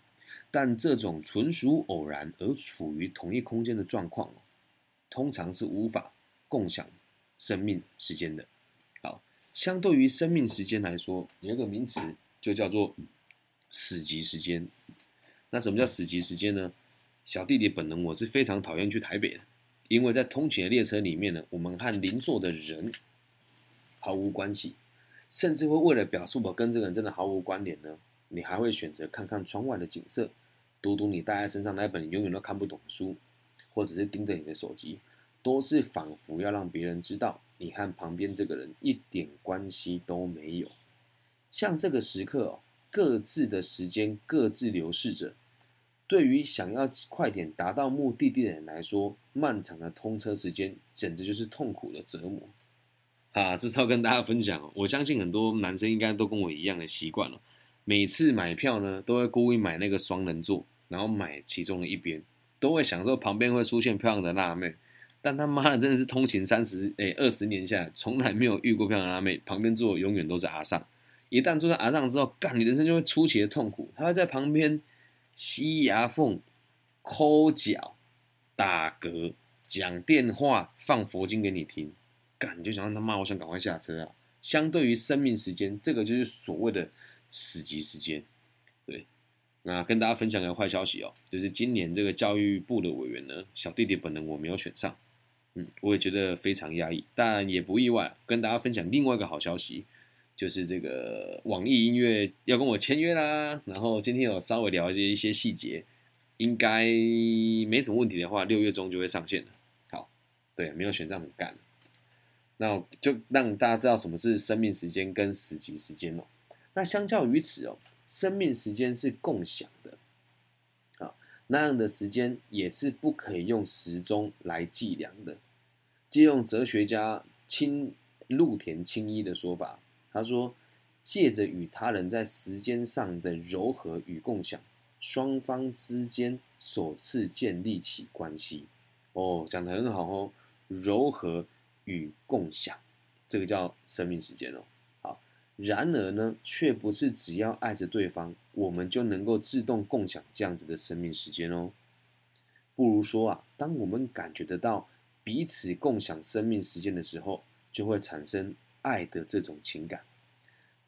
但这种纯属偶然而处于同一空间的状况，通常是无法共享生命时间的。相对于生命时间来说，有一个名词就叫做死寂时间。那什么叫死寂时间呢？小弟弟本人我是非常讨厌去台北的，因为在通勤的列车里面呢，我们和邻座的人毫无关系，甚至会为了表示我跟这个人真的毫无关联呢。你还会选择看看窗外的景色，读读你带在身上那本永远都看不懂的书，或者是盯着你的手机，都是仿佛要让别人知道你和旁边这个人一点关系都没有。像这个时刻哦，各自的时间各自流逝着。对于想要快点达到目的地的人来说，漫长的通车时间简直就是痛苦的折磨。啊，这是要跟大家分享哦，我相信很多男生应该都跟我一样的习惯了。每次买票呢，都会故意买那个双人座，然后买其中的一边，都会想说旁边会出现漂亮的辣妹，但他妈的真的是通勤三十诶二十年下来，从来没有遇过漂亮阿妹，旁边坐永远都是阿尚。一旦坐在阿尚之后，干你人生就会出奇的痛苦。他会在旁边吸牙缝、抠脚、打嗝、讲电话、放佛经给你听，干你就想让他妈，我想赶快下车啊！相对于生命时间，这个就是所谓的死级时间。对，那跟大家分享个坏消息哦，就是今年这个教育部的委员呢，小弟弟本人我没有选上，嗯，我也觉得非常压抑，但也不意外。跟大家分享另外一个好消息，就是这个网易音乐要跟我签约啦。然后今天有稍微了解一些细节，应该没什么问题的话，六月中就会上线了。好，对，没有选上很干。那就让大家知道什么是生命时间跟死级时间哦。那相较于此哦，生命时间是共享的，那样的时间也是不可以用时钟来计量的。借用哲学家青陆田青一的说法，他说：借着与他人在时间上的柔和与共享，双方之间首次建立起关系。哦，讲得很好哦，柔和。与共享，这个叫生命时间哦。好，然而呢，却不是只要爱着对方，我们就能够自动共享这样子的生命时间哦。不如说啊，当我们感觉得到彼此共享生命时间的时候，就会产生爱的这种情感。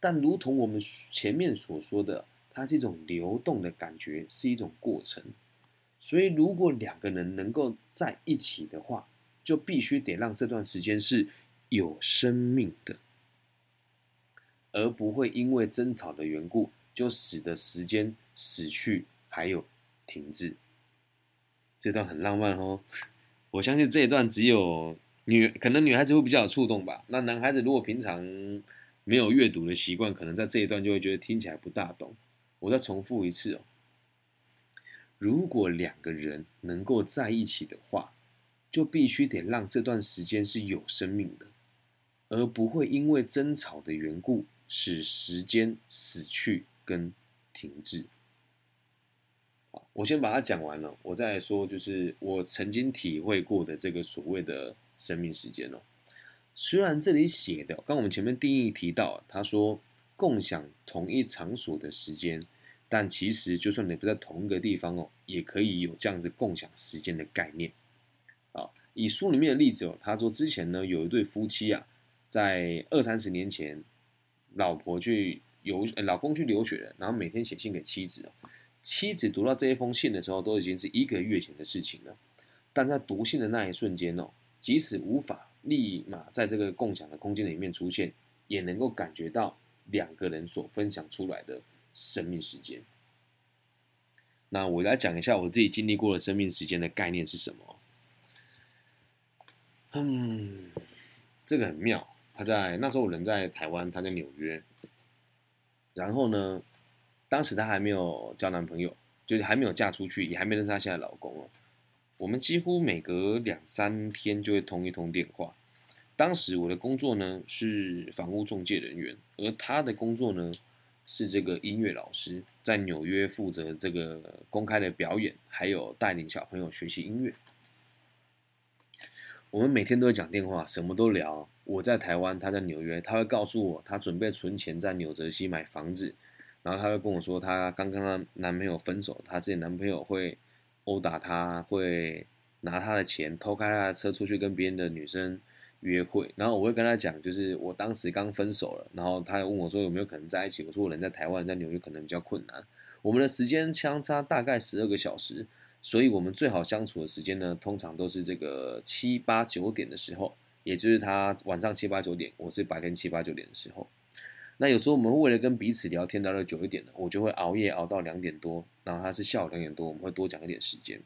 但如同我们前面所说的，它是一种流动的感觉，是一种过程。所以，如果两个人能够在一起的话，就必须得让这段时间是有生命的，而不会因为争吵的缘故就使得时间死去，还有停滞。这段很浪漫哦，我相信这一段只有女，可能女孩子会比较有触动吧。那男孩子如果平常没有阅读的习惯，可能在这一段就会觉得听起来不大懂。我再重复一次哦，如果两个人能够在一起的话。就必须得让这段时间是有生命的，而不会因为争吵的缘故使时间死去跟停滞。好，我先把它讲完了，我再说，就是我曾经体会过的这个所谓的生命时间哦。虽然这里写的，刚我们前面定义提到，他说共享同一场所的时间，但其实就算你不在同一个地方哦，也可以有这样子共享时间的概念。啊，以书里面的例子哦，他说之前呢有一对夫妻啊，在二三十年前，老婆去游，老公去留学了，然后每天写信给妻子，妻子读到这一封信的时候，都已经是一个月前的事情了。但在读信的那一瞬间哦，即使无法立马在这个共享的空间里面出现，也能够感觉到两个人所分享出来的生命时间。那我来讲一下我自己经历过的生命时间的概念是什么。嗯，这个很妙。他在那时候人在台湾，他在纽约。然后呢，当时她还没有交男朋友，就是还没有嫁出去，也还没认识她现在老公哦。我们几乎每隔两三天就会通一通电话。当时我的工作呢是房屋中介人员，而她的工作呢是这个音乐老师，在纽约负责这个公开的表演，还有带领小朋友学习音乐。我们每天都会讲电话，什么都聊。我在台湾，他在纽约，他会告诉我他准备存钱在纽泽西买房子，然后他会跟我说他刚跟他男朋友分手，他自己男朋友会殴打他，会拿他的钱偷开他的车出去跟别人的女生约会。然后我会跟他讲，就是我当时刚分手了，然后他问我说有没有可能在一起，我说我人在台湾，在纽约可能比较困难。我们的时间相差大概十二个小时。所以，我们最好相处的时间呢，通常都是这个七八九点的时候，也就是他晚上七八九点，我是白天七八九点的时候。那有时候我们为了跟彼此聊天聊得久一点呢，我就会熬夜熬到两点多，然后他是下午两点多，我们会多讲一点时间。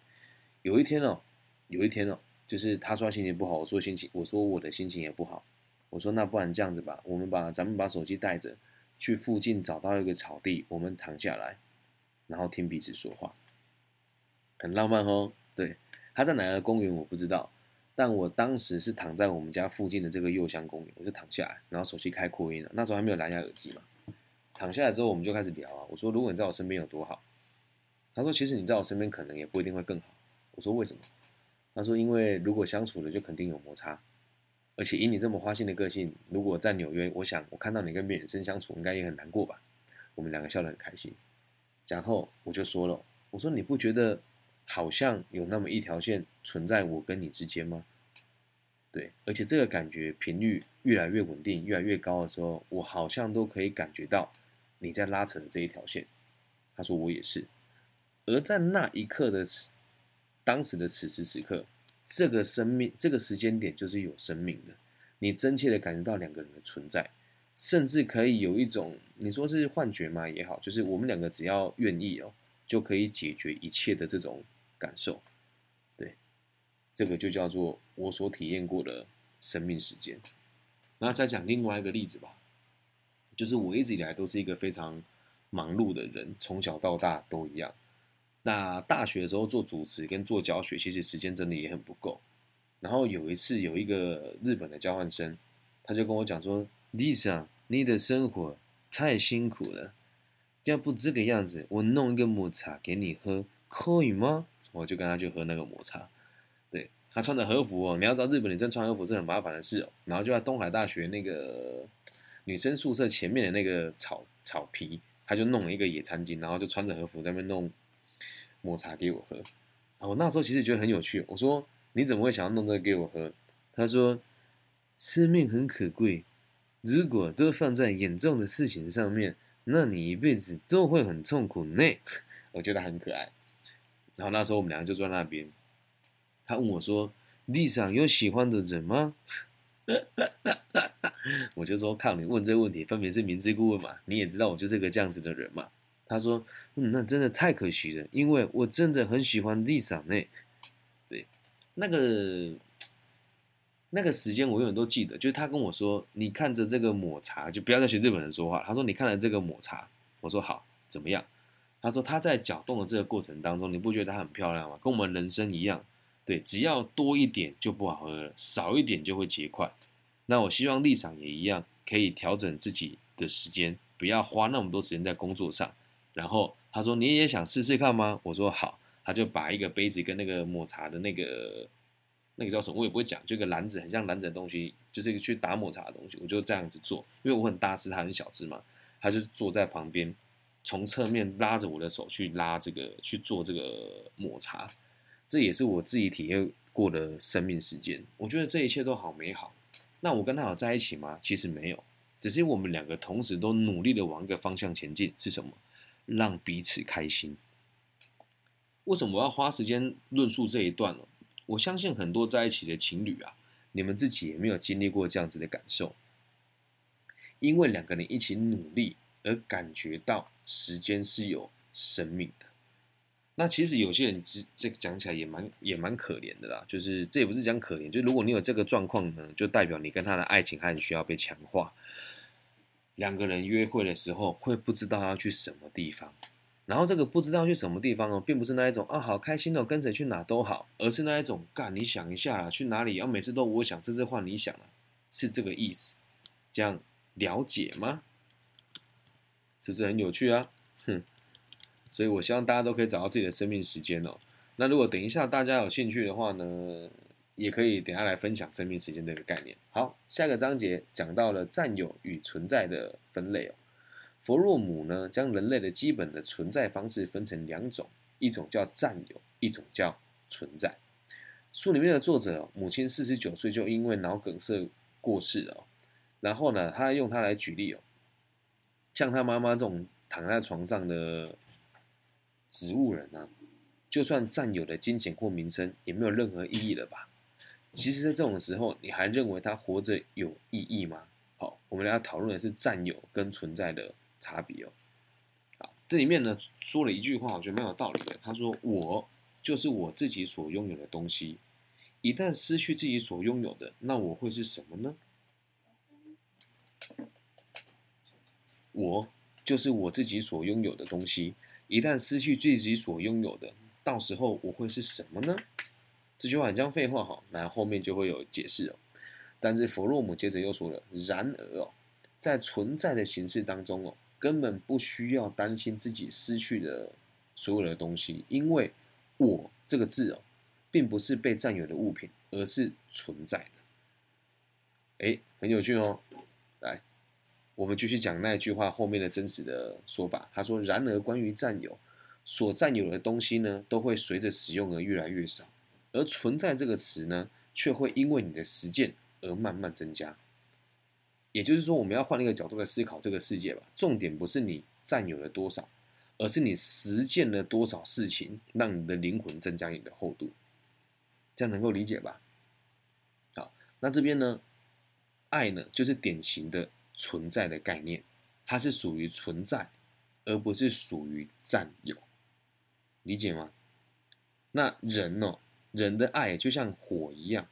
有一天哦，有一天哦，就是他说他心情不好，我说心情，我说我的心情也不好，我说那不然这样子吧，我们把咱们把手机带着，去附近找到一个草地，我们躺下来，然后听彼此说话。很浪漫哦，对，他在哪个公园我不知道，但我当时是躺在我们家附近的这个柚香公园，我就躺下来，然后手机开扩音了，那时候还没有蓝牙耳机嘛。躺下来之后，我们就开始聊啊，我说如果你在我身边有多好，他说其实你在我身边可能也不一定会更好。我说为什么？他说因为如果相处了就肯定有摩擦，而且以你这么花心的个性，如果在纽约，我想我看到你跟别人生相处，应该也很难过吧。我们两个笑得很开心，然后我就说了，我说你不觉得？好像有那么一条线存在我跟你之间吗？对，而且这个感觉频率越来越稳定、越来越高的时候，我好像都可以感觉到你在拉扯的这一条线。他说我也是，而在那一刻的当时的此时此刻，这个生命、这个时间点就是有生命的，你真切的感觉到两个人的存在，甚至可以有一种你说是幻觉嘛也好，就是我们两个只要愿意哦，就可以解决一切的这种感受。对这个就叫做我所体验过的生命时间。那再讲另外一个例子吧，就是我一直以来都是一个非常忙碌的人，从小到大都一样。那大学的时候做主持跟做教学，其实时间真的也很不够。然后有一次有一个日本的交换生，他就跟我讲说：“Lisa，你的生活太辛苦了，要不这个样子，我弄一个抹茶给你喝，可以吗？”我就跟他去喝那个抹茶。对他穿的和服哦，你要知道日本女生穿和服是很麻烦的事哦。然后就在东海大学那个女生宿舍前面的那个草草皮，他就弄了一个野餐巾，然后就穿着和服在那弄抹茶给我喝。啊，我那时候其实觉得很有趣。我说你怎么会想要弄这个给我喝？他说生命很可贵，如果都放在严重的事情上面，那你一辈子都会很痛苦呢。我觉得很可爱。然后那时候我们两个就坐在那边。他问我说：“地上有喜欢的人吗？” 我就说：“靠你问这个问题，分别是明知故问嘛。你也知道我就是个这样子的人嘛。”他说：“嗯，那真的太可惜了，因为我真的很喜欢地上呢。”对，那个那个时间我永远都记得，就是他跟我说：“你看着这个抹茶，就不要再学日本人说话。”他说：“你看了这个抹茶。”我说：“好，怎么样？”他说：“他在搅动的这个过程当中，你不觉得它很漂亮吗？跟我们人生一样。”对，只要多一点就不好喝了，少一点就会结块。那我希望立场也一样，可以调整自己的时间，不要花那么多时间在工作上。然后他说：“你也想试试看吗？”我说：“好。”他就把一个杯子跟那个抹茶的那个那个叫什么，我也不会讲，就个篮子，很像篮子的东西，就是一个去打抹茶的东西。我就这样子做，因为我很大只，他很小只嘛。他就坐在旁边，从侧面拉着我的手去拉这个去做这个抹茶。这也是我自己体验过的生命时间，我觉得这一切都好美好。那我跟他有在一起吗？其实没有，只是我们两个同时都努力的往一个方向前进，是什么？让彼此开心。为什么我要花时间论述这一段呢？我相信很多在一起的情侣啊，你们自己也没有经历过这样子的感受，因为两个人一起努力而感觉到时间是有生命的。那其实有些人这这讲起来也蛮也蛮可怜的啦，就是这也不是讲可怜，就如果你有这个状况呢，就代表你跟他的爱情还很需要被强化。两个人约会的时候会不知道要去什么地方，然后这个不知道去什么地方哦，并不是那一种啊好开心哦，跟谁去哪都好，而是那一种干你想一下啦，去哪里？要每次都我想，这次换你想了，是这个意思？这样了解吗？是不是很有趣啊？哼。所以，我希望大家都可以找到自己的生命时间哦。那如果等一下大家有兴趣的话呢，也可以等下来分享生命时间这个概念。好，下个章节讲到了占有与存在的分类哦。弗洛姆呢，将人类的基本的存在方式分成两种，一种叫占有，一种叫存在。书里面的作者母亲四十九岁就因为脑梗塞过世了，然后呢，他用它来举例哦，像他妈妈这种躺在床上的。植物人呢，就算占有的金钱或名声，也没有任何意义了吧？其实，在这种时候，你还认为他活着有意义吗？好，我们来讨论的是占有跟存在的差别哦。好，这里面呢说了一句话，我觉得蛮有道理的。他说：“我就是我自己所拥有的东西，一旦失去自己所拥有的，那我会是什么呢？我就是我自己所拥有的东西。”一旦失去自己所拥有的，到时候我会是什么呢？这句话很像废话哈，那后面就会有解释哦。但是弗洛姆接着又说了：然而哦，在存在的形式当中哦，根本不需要担心自己失去的所有的东西，因为我这个字哦，并不是被占有的物品，而是存在的。哎，很有趣哦，我们继续讲那句话后面的真实的说法。他说：“然而，关于占有，所占有的东西呢，都会随着使用而越来越少。而存在这个词呢，却会因为你的实践而慢慢增加。也就是说，我们要换一个角度来思考这个世界吧。重点不是你占有了多少，而是你实践了多少事情，让你的灵魂增加你的厚度。这样能够理解吧？好，那这边呢，爱呢，就是典型的存在的概念，它是属于存在，而不是属于占有。理解吗？那人哦，人的爱就像火一样，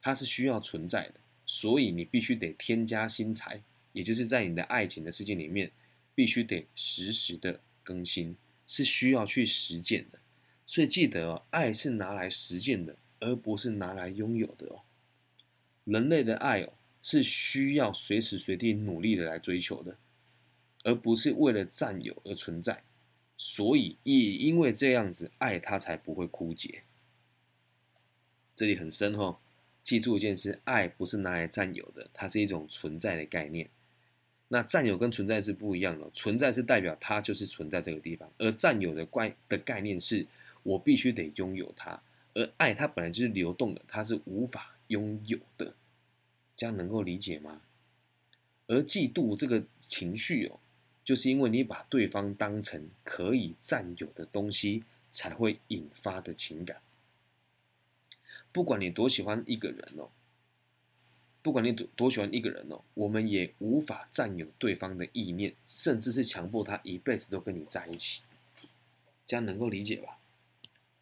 它是需要存在的。所以你必须得添加新材，也就是在你的爱情的世界里面，必须得实时的更新，是需要去实践的。所以记得哦，爱是拿来实践的，而不是拿来拥有的哦。人类的爱哦，是需要随时随地努力的来追求的，而不是为了占有而存在。所以也因为这样子，爱它才不会枯竭。这里很深哦。记住一件事，爱不是拿来占有的，它是一种存在的概念。那占有跟存在是不一样的，存在是代表它就是存在这个地方，而占有的概的概念是我必须得拥有它。而爱它本来就是流动的，它是无法拥有的。这样能够理解吗？而嫉妒这个情绪哦，就是因为你把对方当成可以占有的东西，才会引发的情感。不管你多喜欢一个人哦，不管你多多喜欢一个人哦，我们也无法占有对方的意念，甚至是强迫他一辈子都跟你在一起。这样能够理解吧？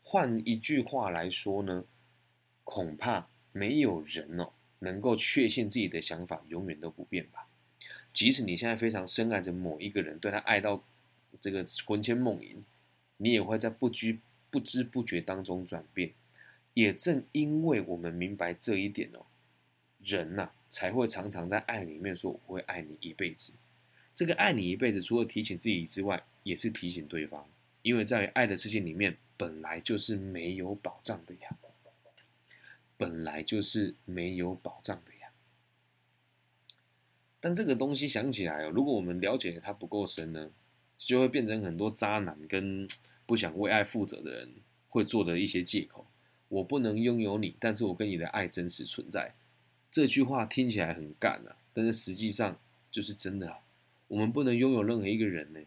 换一句话来说呢，恐怕没有人哦能够确信自己的想法永远都不变吧。即使你现在非常深爱着某一个人，对他爱到这个魂牵梦萦，你也会在不知不知不觉当中转变。也正因为我们明白这一点哦，人呐才会常常在爱里面说我会爱你一辈子。这个爱你一辈子，除了提醒自己之外，也是提醒对方，因为在爱的世界里面本来就是没有保障的呀，本来就是没有保障的呀。但这个东西想起来哦，如果我们了解它不够深呢，就会变成很多渣男跟不想为爱负责的人会做的一些借口。我不能拥有你，但是我跟你的爱真实存在。这句话听起来很干啊，但是实际上就是真的。我们不能拥有任何一个人呢，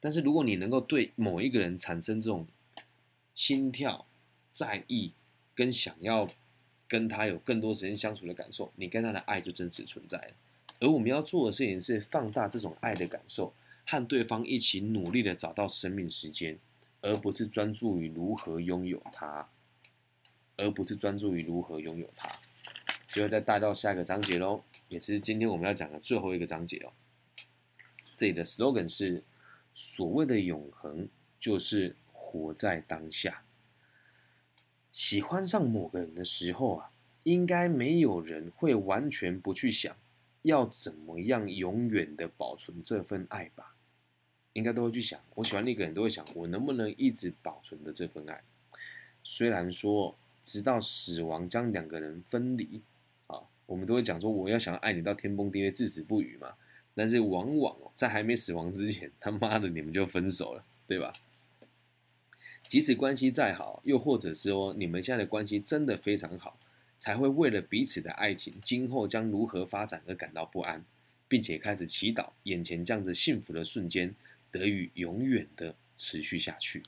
但是如果你能够对某一个人产生这种心跳、在意跟想要跟他有更多时间相处的感受，你跟他的爱就真实存在了。而我们要做的事情是放大这种爱的感受，和对方一起努力的找到生命时间，而不是专注于如何拥有它。而不是专注于如何拥有它，就会再带到下一个章节喽，也是今天我们要讲的最后一个章节哦。这里的 slogan 是：所谓的永恒，就是活在当下。喜欢上某个人的时候啊，应该没有人会完全不去想，要怎么样永远的保存这份爱吧？应该都会去想，我喜欢那个人，都会想，我能不能一直保存着这份爱？虽然说。直到死亡将两个人分离，啊，我们都会讲说我要想爱你到天崩地裂至死不渝嘛。但是往往，在还没死亡之前，他妈的你们就分手了，对吧？即使关系再好，又或者是说你们现在的关系真的非常好，才会为了彼此的爱情今后将如何发展而感到不安，并且开始祈祷眼前这样子幸福的瞬间得以永远的持续下去。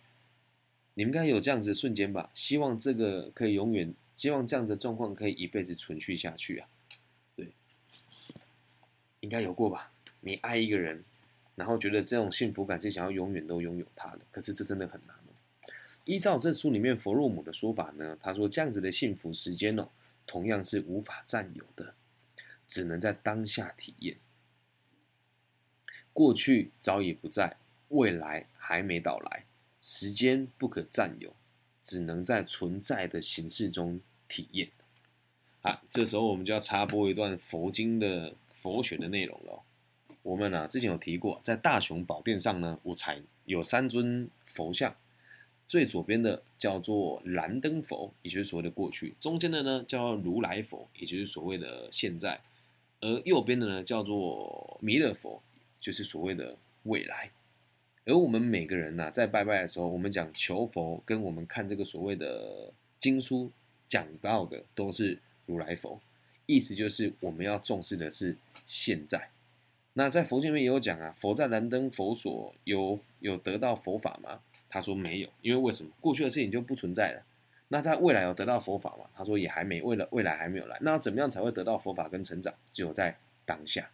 你们应该有这样子的瞬间吧？希望这个可以永远，希望这样的状况可以一辈子存续下去啊！对，应该有过吧？你爱一个人，然后觉得这种幸福感是想要永远都拥有他的，可是这真的很难。依照这书里面弗洛姆的说法呢，他说这样子的幸福时间哦，同样是无法占有的，只能在当下体验。过去早已不在，未来还没到来。时间不可占有，只能在存在的形式中体验。啊，这时候我们就要插播一段佛经的佛学的内容了。我们呢之前有提过，在大雄宝殿上呢，五彩有三尊佛像，最左边的叫做燃灯佛，也就是所谓的过去；中间的呢叫如来佛，也就是所谓的现在；而右边的呢叫做弥勒佛，就是所谓的未来。而我们每个人呐，在拜拜的时候，我们讲求佛，跟我们看这个所谓的经书讲到的都是如来佛，意思就是我们要重视的是现在。那在佛经里面也有讲啊，佛在燃灯佛所有有得到佛法吗？他说没有，因为为什么？过去的事情就不存在了。那在未来有得到佛法吗？他说也还没，为了未来还没有来。那怎么样才会得到佛法跟成长？只有在当下。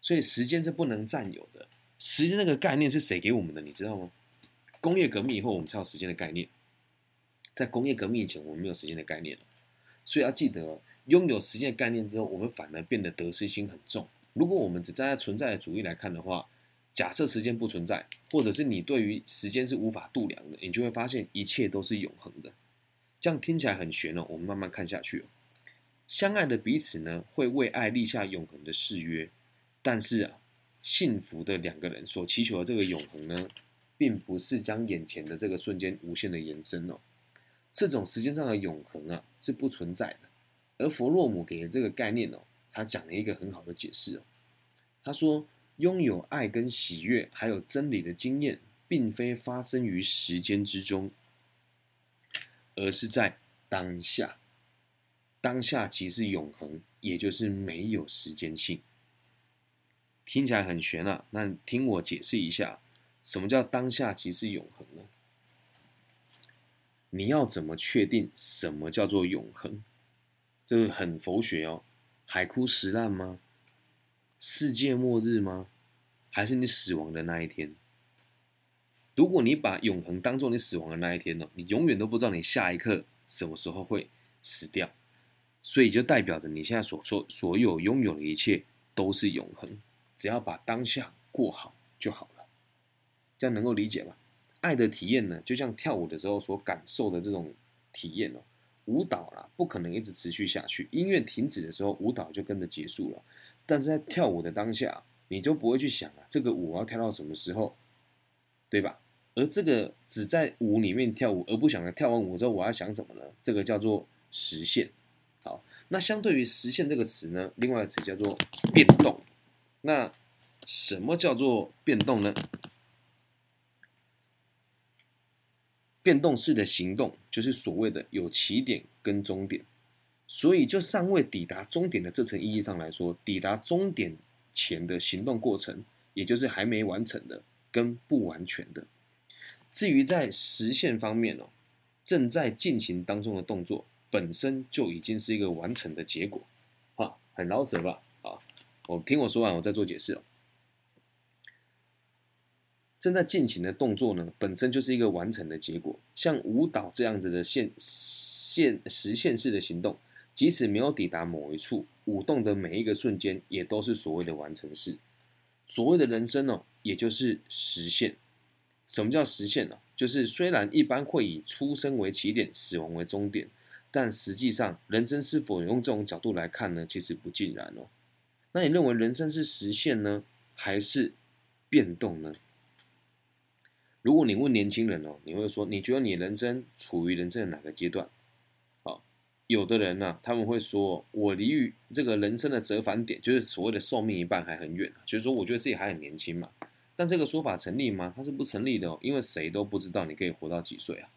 所以时间是不能占有的。时间那个概念是谁给我们的？你知道吗？工业革命以后，我们才有时间的概念。在工业革命以前，我们没有时间的概念所以要记得，拥有时间的概念之后，我们反而变得得失心很重。如果我们只站在存在的主义来看的话，假设时间不存在，或者是你对于时间是无法度量的，你就会发现一切都是永恒的。这样听起来很玄哦。我们慢慢看下去。相爱的彼此呢，会为爱立下永恒的誓约，但是啊。幸福的两个人所祈求的这个永恒呢，并不是将眼前的这个瞬间无限的延伸哦。这种时间上的永恒啊是不存在的。而弗洛姆给的这个概念哦，他讲了一个很好的解释哦。他说，拥有爱跟喜悦还有真理的经验，并非发生于时间之中，而是在当下。当下即是永恒，也就是没有时间性。听起来很玄啊，那听我解释一下，什么叫当下即是永恒呢？你要怎么确定什么叫做永恒？这个很佛学哦。海枯石烂吗？世界末日吗？还是你死亡的那一天？如果你把永恒当做你死亡的那一天呢，你永远都不知道你下一刻什么时候会死掉，所以就代表着你现在所说所有拥有的一切都是永恒。只要把当下过好就好了，这样能够理解吗？爱的体验呢，就像跳舞的时候所感受的这种体验哦。舞蹈啦，不可能一直持续下去，音乐停止的时候，舞蹈就跟着结束了。但是在跳舞的当下，你就不会去想啊，这个舞要跳到什么时候，对吧？而这个只在舞里面跳舞，而不想着跳完舞之后我要想什么呢？这个叫做实现。好，那相对于实现这个词呢，另外一个词叫做变动。那什么叫做变动呢？变动式的行动就是所谓的有起点跟终点，所以就尚未抵达终点的这层意义上来说，抵达终点前的行动过程，也就是还没完成的跟不完全的。至于在实现方面哦，正在进行当中的动作本身就已经是一个完成的结果，啊，很老实吧？啊。我听我说完，我再做解释哦。正在进行的动作呢，本身就是一个完成的结果。像舞蹈这样子的现现实现式的行动，即使没有抵达某一处，舞动的每一个瞬间，也都是所谓的完成式。所谓的人生呢，也就是实现。什么叫实现呢？就是虽然一般会以出生为起点，死亡为终点，但实际上，人生是否用这种角度来看呢？其实不尽然哦。那你认为人生是实现呢，还是变动呢？如果你问年轻人哦，你会说你觉得你人生处于人生的哪个阶段？有的人呢，他们会说我离于这个人生的折返点，就是所谓的寿命一半还很远就是说我觉得自己还很年轻嘛。但这个说法成立吗？它是不成立的哦，因为谁都不知道你可以活到几岁啊，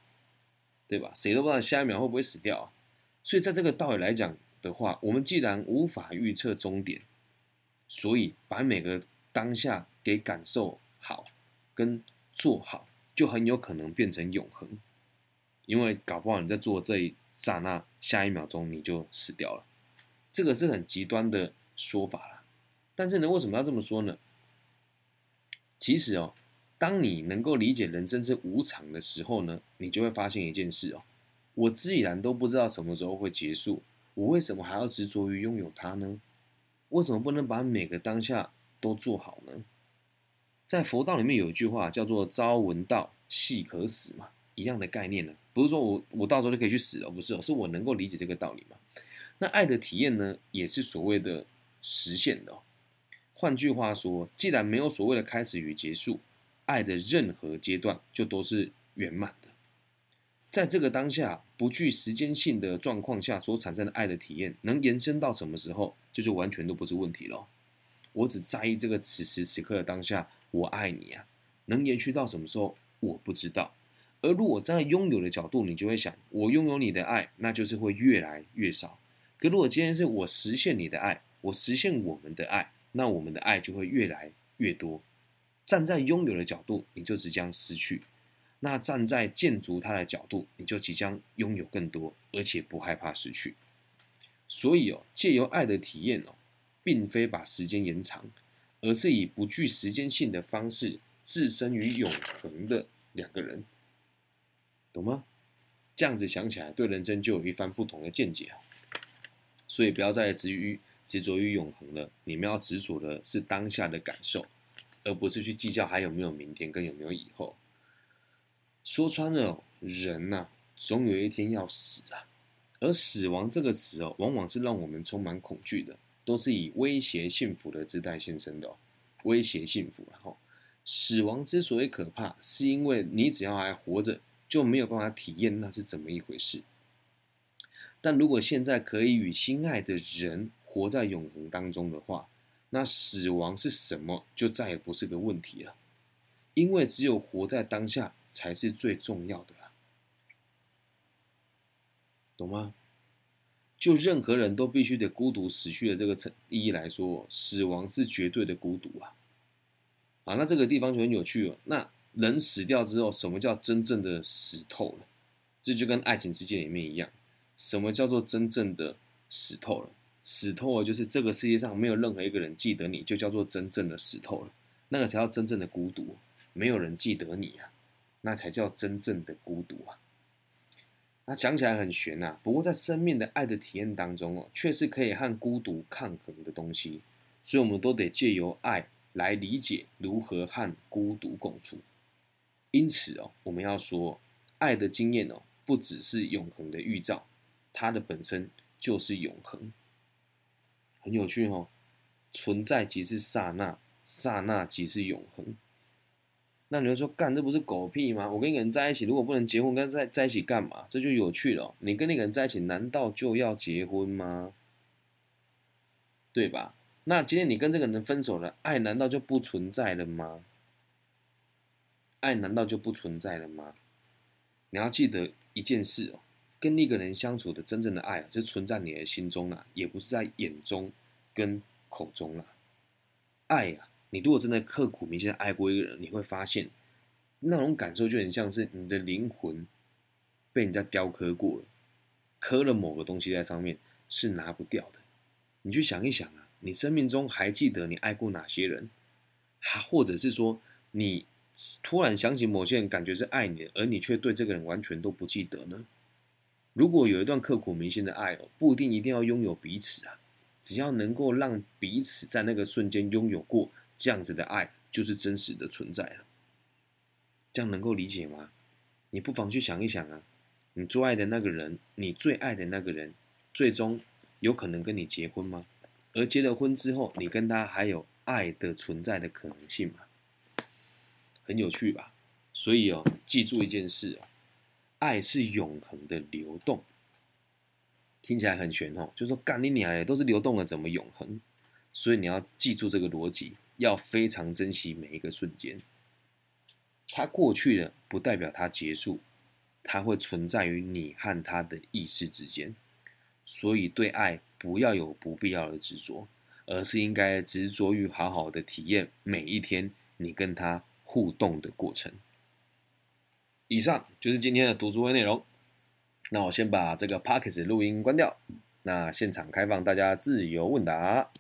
对吧？谁都不知道下一秒会不会死掉啊。所以在这个道理来讲的话，我们既然无法预测终点。所以，把每个当下给感受好，跟做好，就很有可能变成永恒。因为搞不好你在做这一刹那，下一秒钟你就死掉了。这个是很极端的说法了。但是呢，为什么要这么说呢？其实哦，当你能够理解人生是无常的时候呢，你就会发现一件事哦：我自然都不知道什么时候会结束，我为什么还要执着于拥有它呢？为什么不能把每个当下都做好呢？在佛道里面有一句话叫做“朝闻道，夕可死”嘛，一样的概念呢。不是说我我到时候就可以去死了，不是，是我能够理解这个道理嘛。那爱的体验呢，也是所谓的实现的。换句话说，既然没有所谓的开始与结束，爱的任何阶段就都是圆满的。在这个当下不具时间性的状况下所产生的爱的体验，能延伸到什么时候，这就完全都不是问题了。我只在意这个此时此刻的当下，我爱你啊，能延续到什么时候我不知道。而如果站在拥有的角度，你就会想，我拥有你的爱，那就是会越来越少。可如果今天是我实现你的爱，我实现我们的爱，那我们的爱就会越来越多。站在拥有的角度，你就即将失去；那站在建筑它的角度，你就即将拥有更多，而且不害怕失去。所以哦，借由爱的体验哦，并非把时间延长，而是以不具时间性的方式，置身于永恒的两个人。懂吗？这样子想起来，对人生就有一番不同的见解啊。所以不要再执于执着于永恒了，你们要执着的是当下的感受，而不是去计较还有没有明天跟有没有以后。说穿了，人呐，总有一天要死啊。而死亡这个词哦，往往是让我们充满恐惧的，都是以威胁幸福的姿态现身的哦。威胁幸福，然后死亡之所以可怕，是因为你只要还活着。就没有办法体验那是怎么一回事。但如果现在可以与心爱的人活在永恒当中的话，那死亡是什么就再也不是个问题了。因为只有活在当下才是最重要的啊，懂吗？就任何人都必须得孤独死去的这个层意义来说，死亡是绝对的孤独啊。啊，那这个地方就很有趣哦。那。人死掉之后，什么叫真正的死透了？这就跟爱情世界里面一样，什么叫做真正的死透了？死透了就是这个世界上没有任何一个人记得你，就叫做真正的死透了。那个才叫真正的孤独，没有人记得你啊，那才叫真正的孤独啊。那讲起来很玄呐，不过在生命的爱的体验当中哦，却是可以和孤独抗衡的东西，所以我们都得借由爱来理解如何和孤独共处。因此哦，我们要说，爱的经验哦，不只是永恒的预兆，它的本身就是永恒，很有趣哦。存在即是刹那，刹那即是永恒。那你会说，干这不是狗屁吗？我跟一个人在一起，如果不能结婚，跟在在一起干嘛？这就有趣了。你跟那个人在一起，难道就要结婚吗？对吧？那今天你跟这个人分手了，爱难道就不存在了吗？爱难道就不存在了吗？你要记得一件事哦，跟一个人相处的真正的爱啊，是存在你的心中啦，也不是在眼中跟口中啦。爱呀，你如果真的刻骨铭心爱过一个人，你会发现那种感受就很像是你的灵魂被人家雕刻过了，刻了某个东西在上面，是拿不掉的。你去想一想啊，你生命中还记得你爱过哪些人？还或者是说你？突然想起某些人，感觉是爱你，而你却对这个人完全都不记得呢？如果有一段刻骨铭心的爱哦，不一定一定要拥有彼此啊，只要能够让彼此在那个瞬间拥有过这样子的爱，就是真实的存在了。这样能够理解吗？你不妨去想一想啊，你最爱的那个人，你最爱的那个人，最终有可能跟你结婚吗？而结了婚之后，你跟他还有爱的存在的可能性吗？很有趣吧？所以哦，记住一件事哦，爱是永恒的流动。听起来很玄哦，就说干你娘的都是流动的，怎么永恒？所以你要记住这个逻辑，要非常珍惜每一个瞬间。它过去了，不代表它结束，它会存在于你和他的意识之间。所以对爱不要有不必要的执着，而是应该执着于好好的体验每一天你跟他。互动的过程。以上就是今天的读书会内容。那我先把这个 p o c k e t 录音关掉。那现场开放大家自由问答。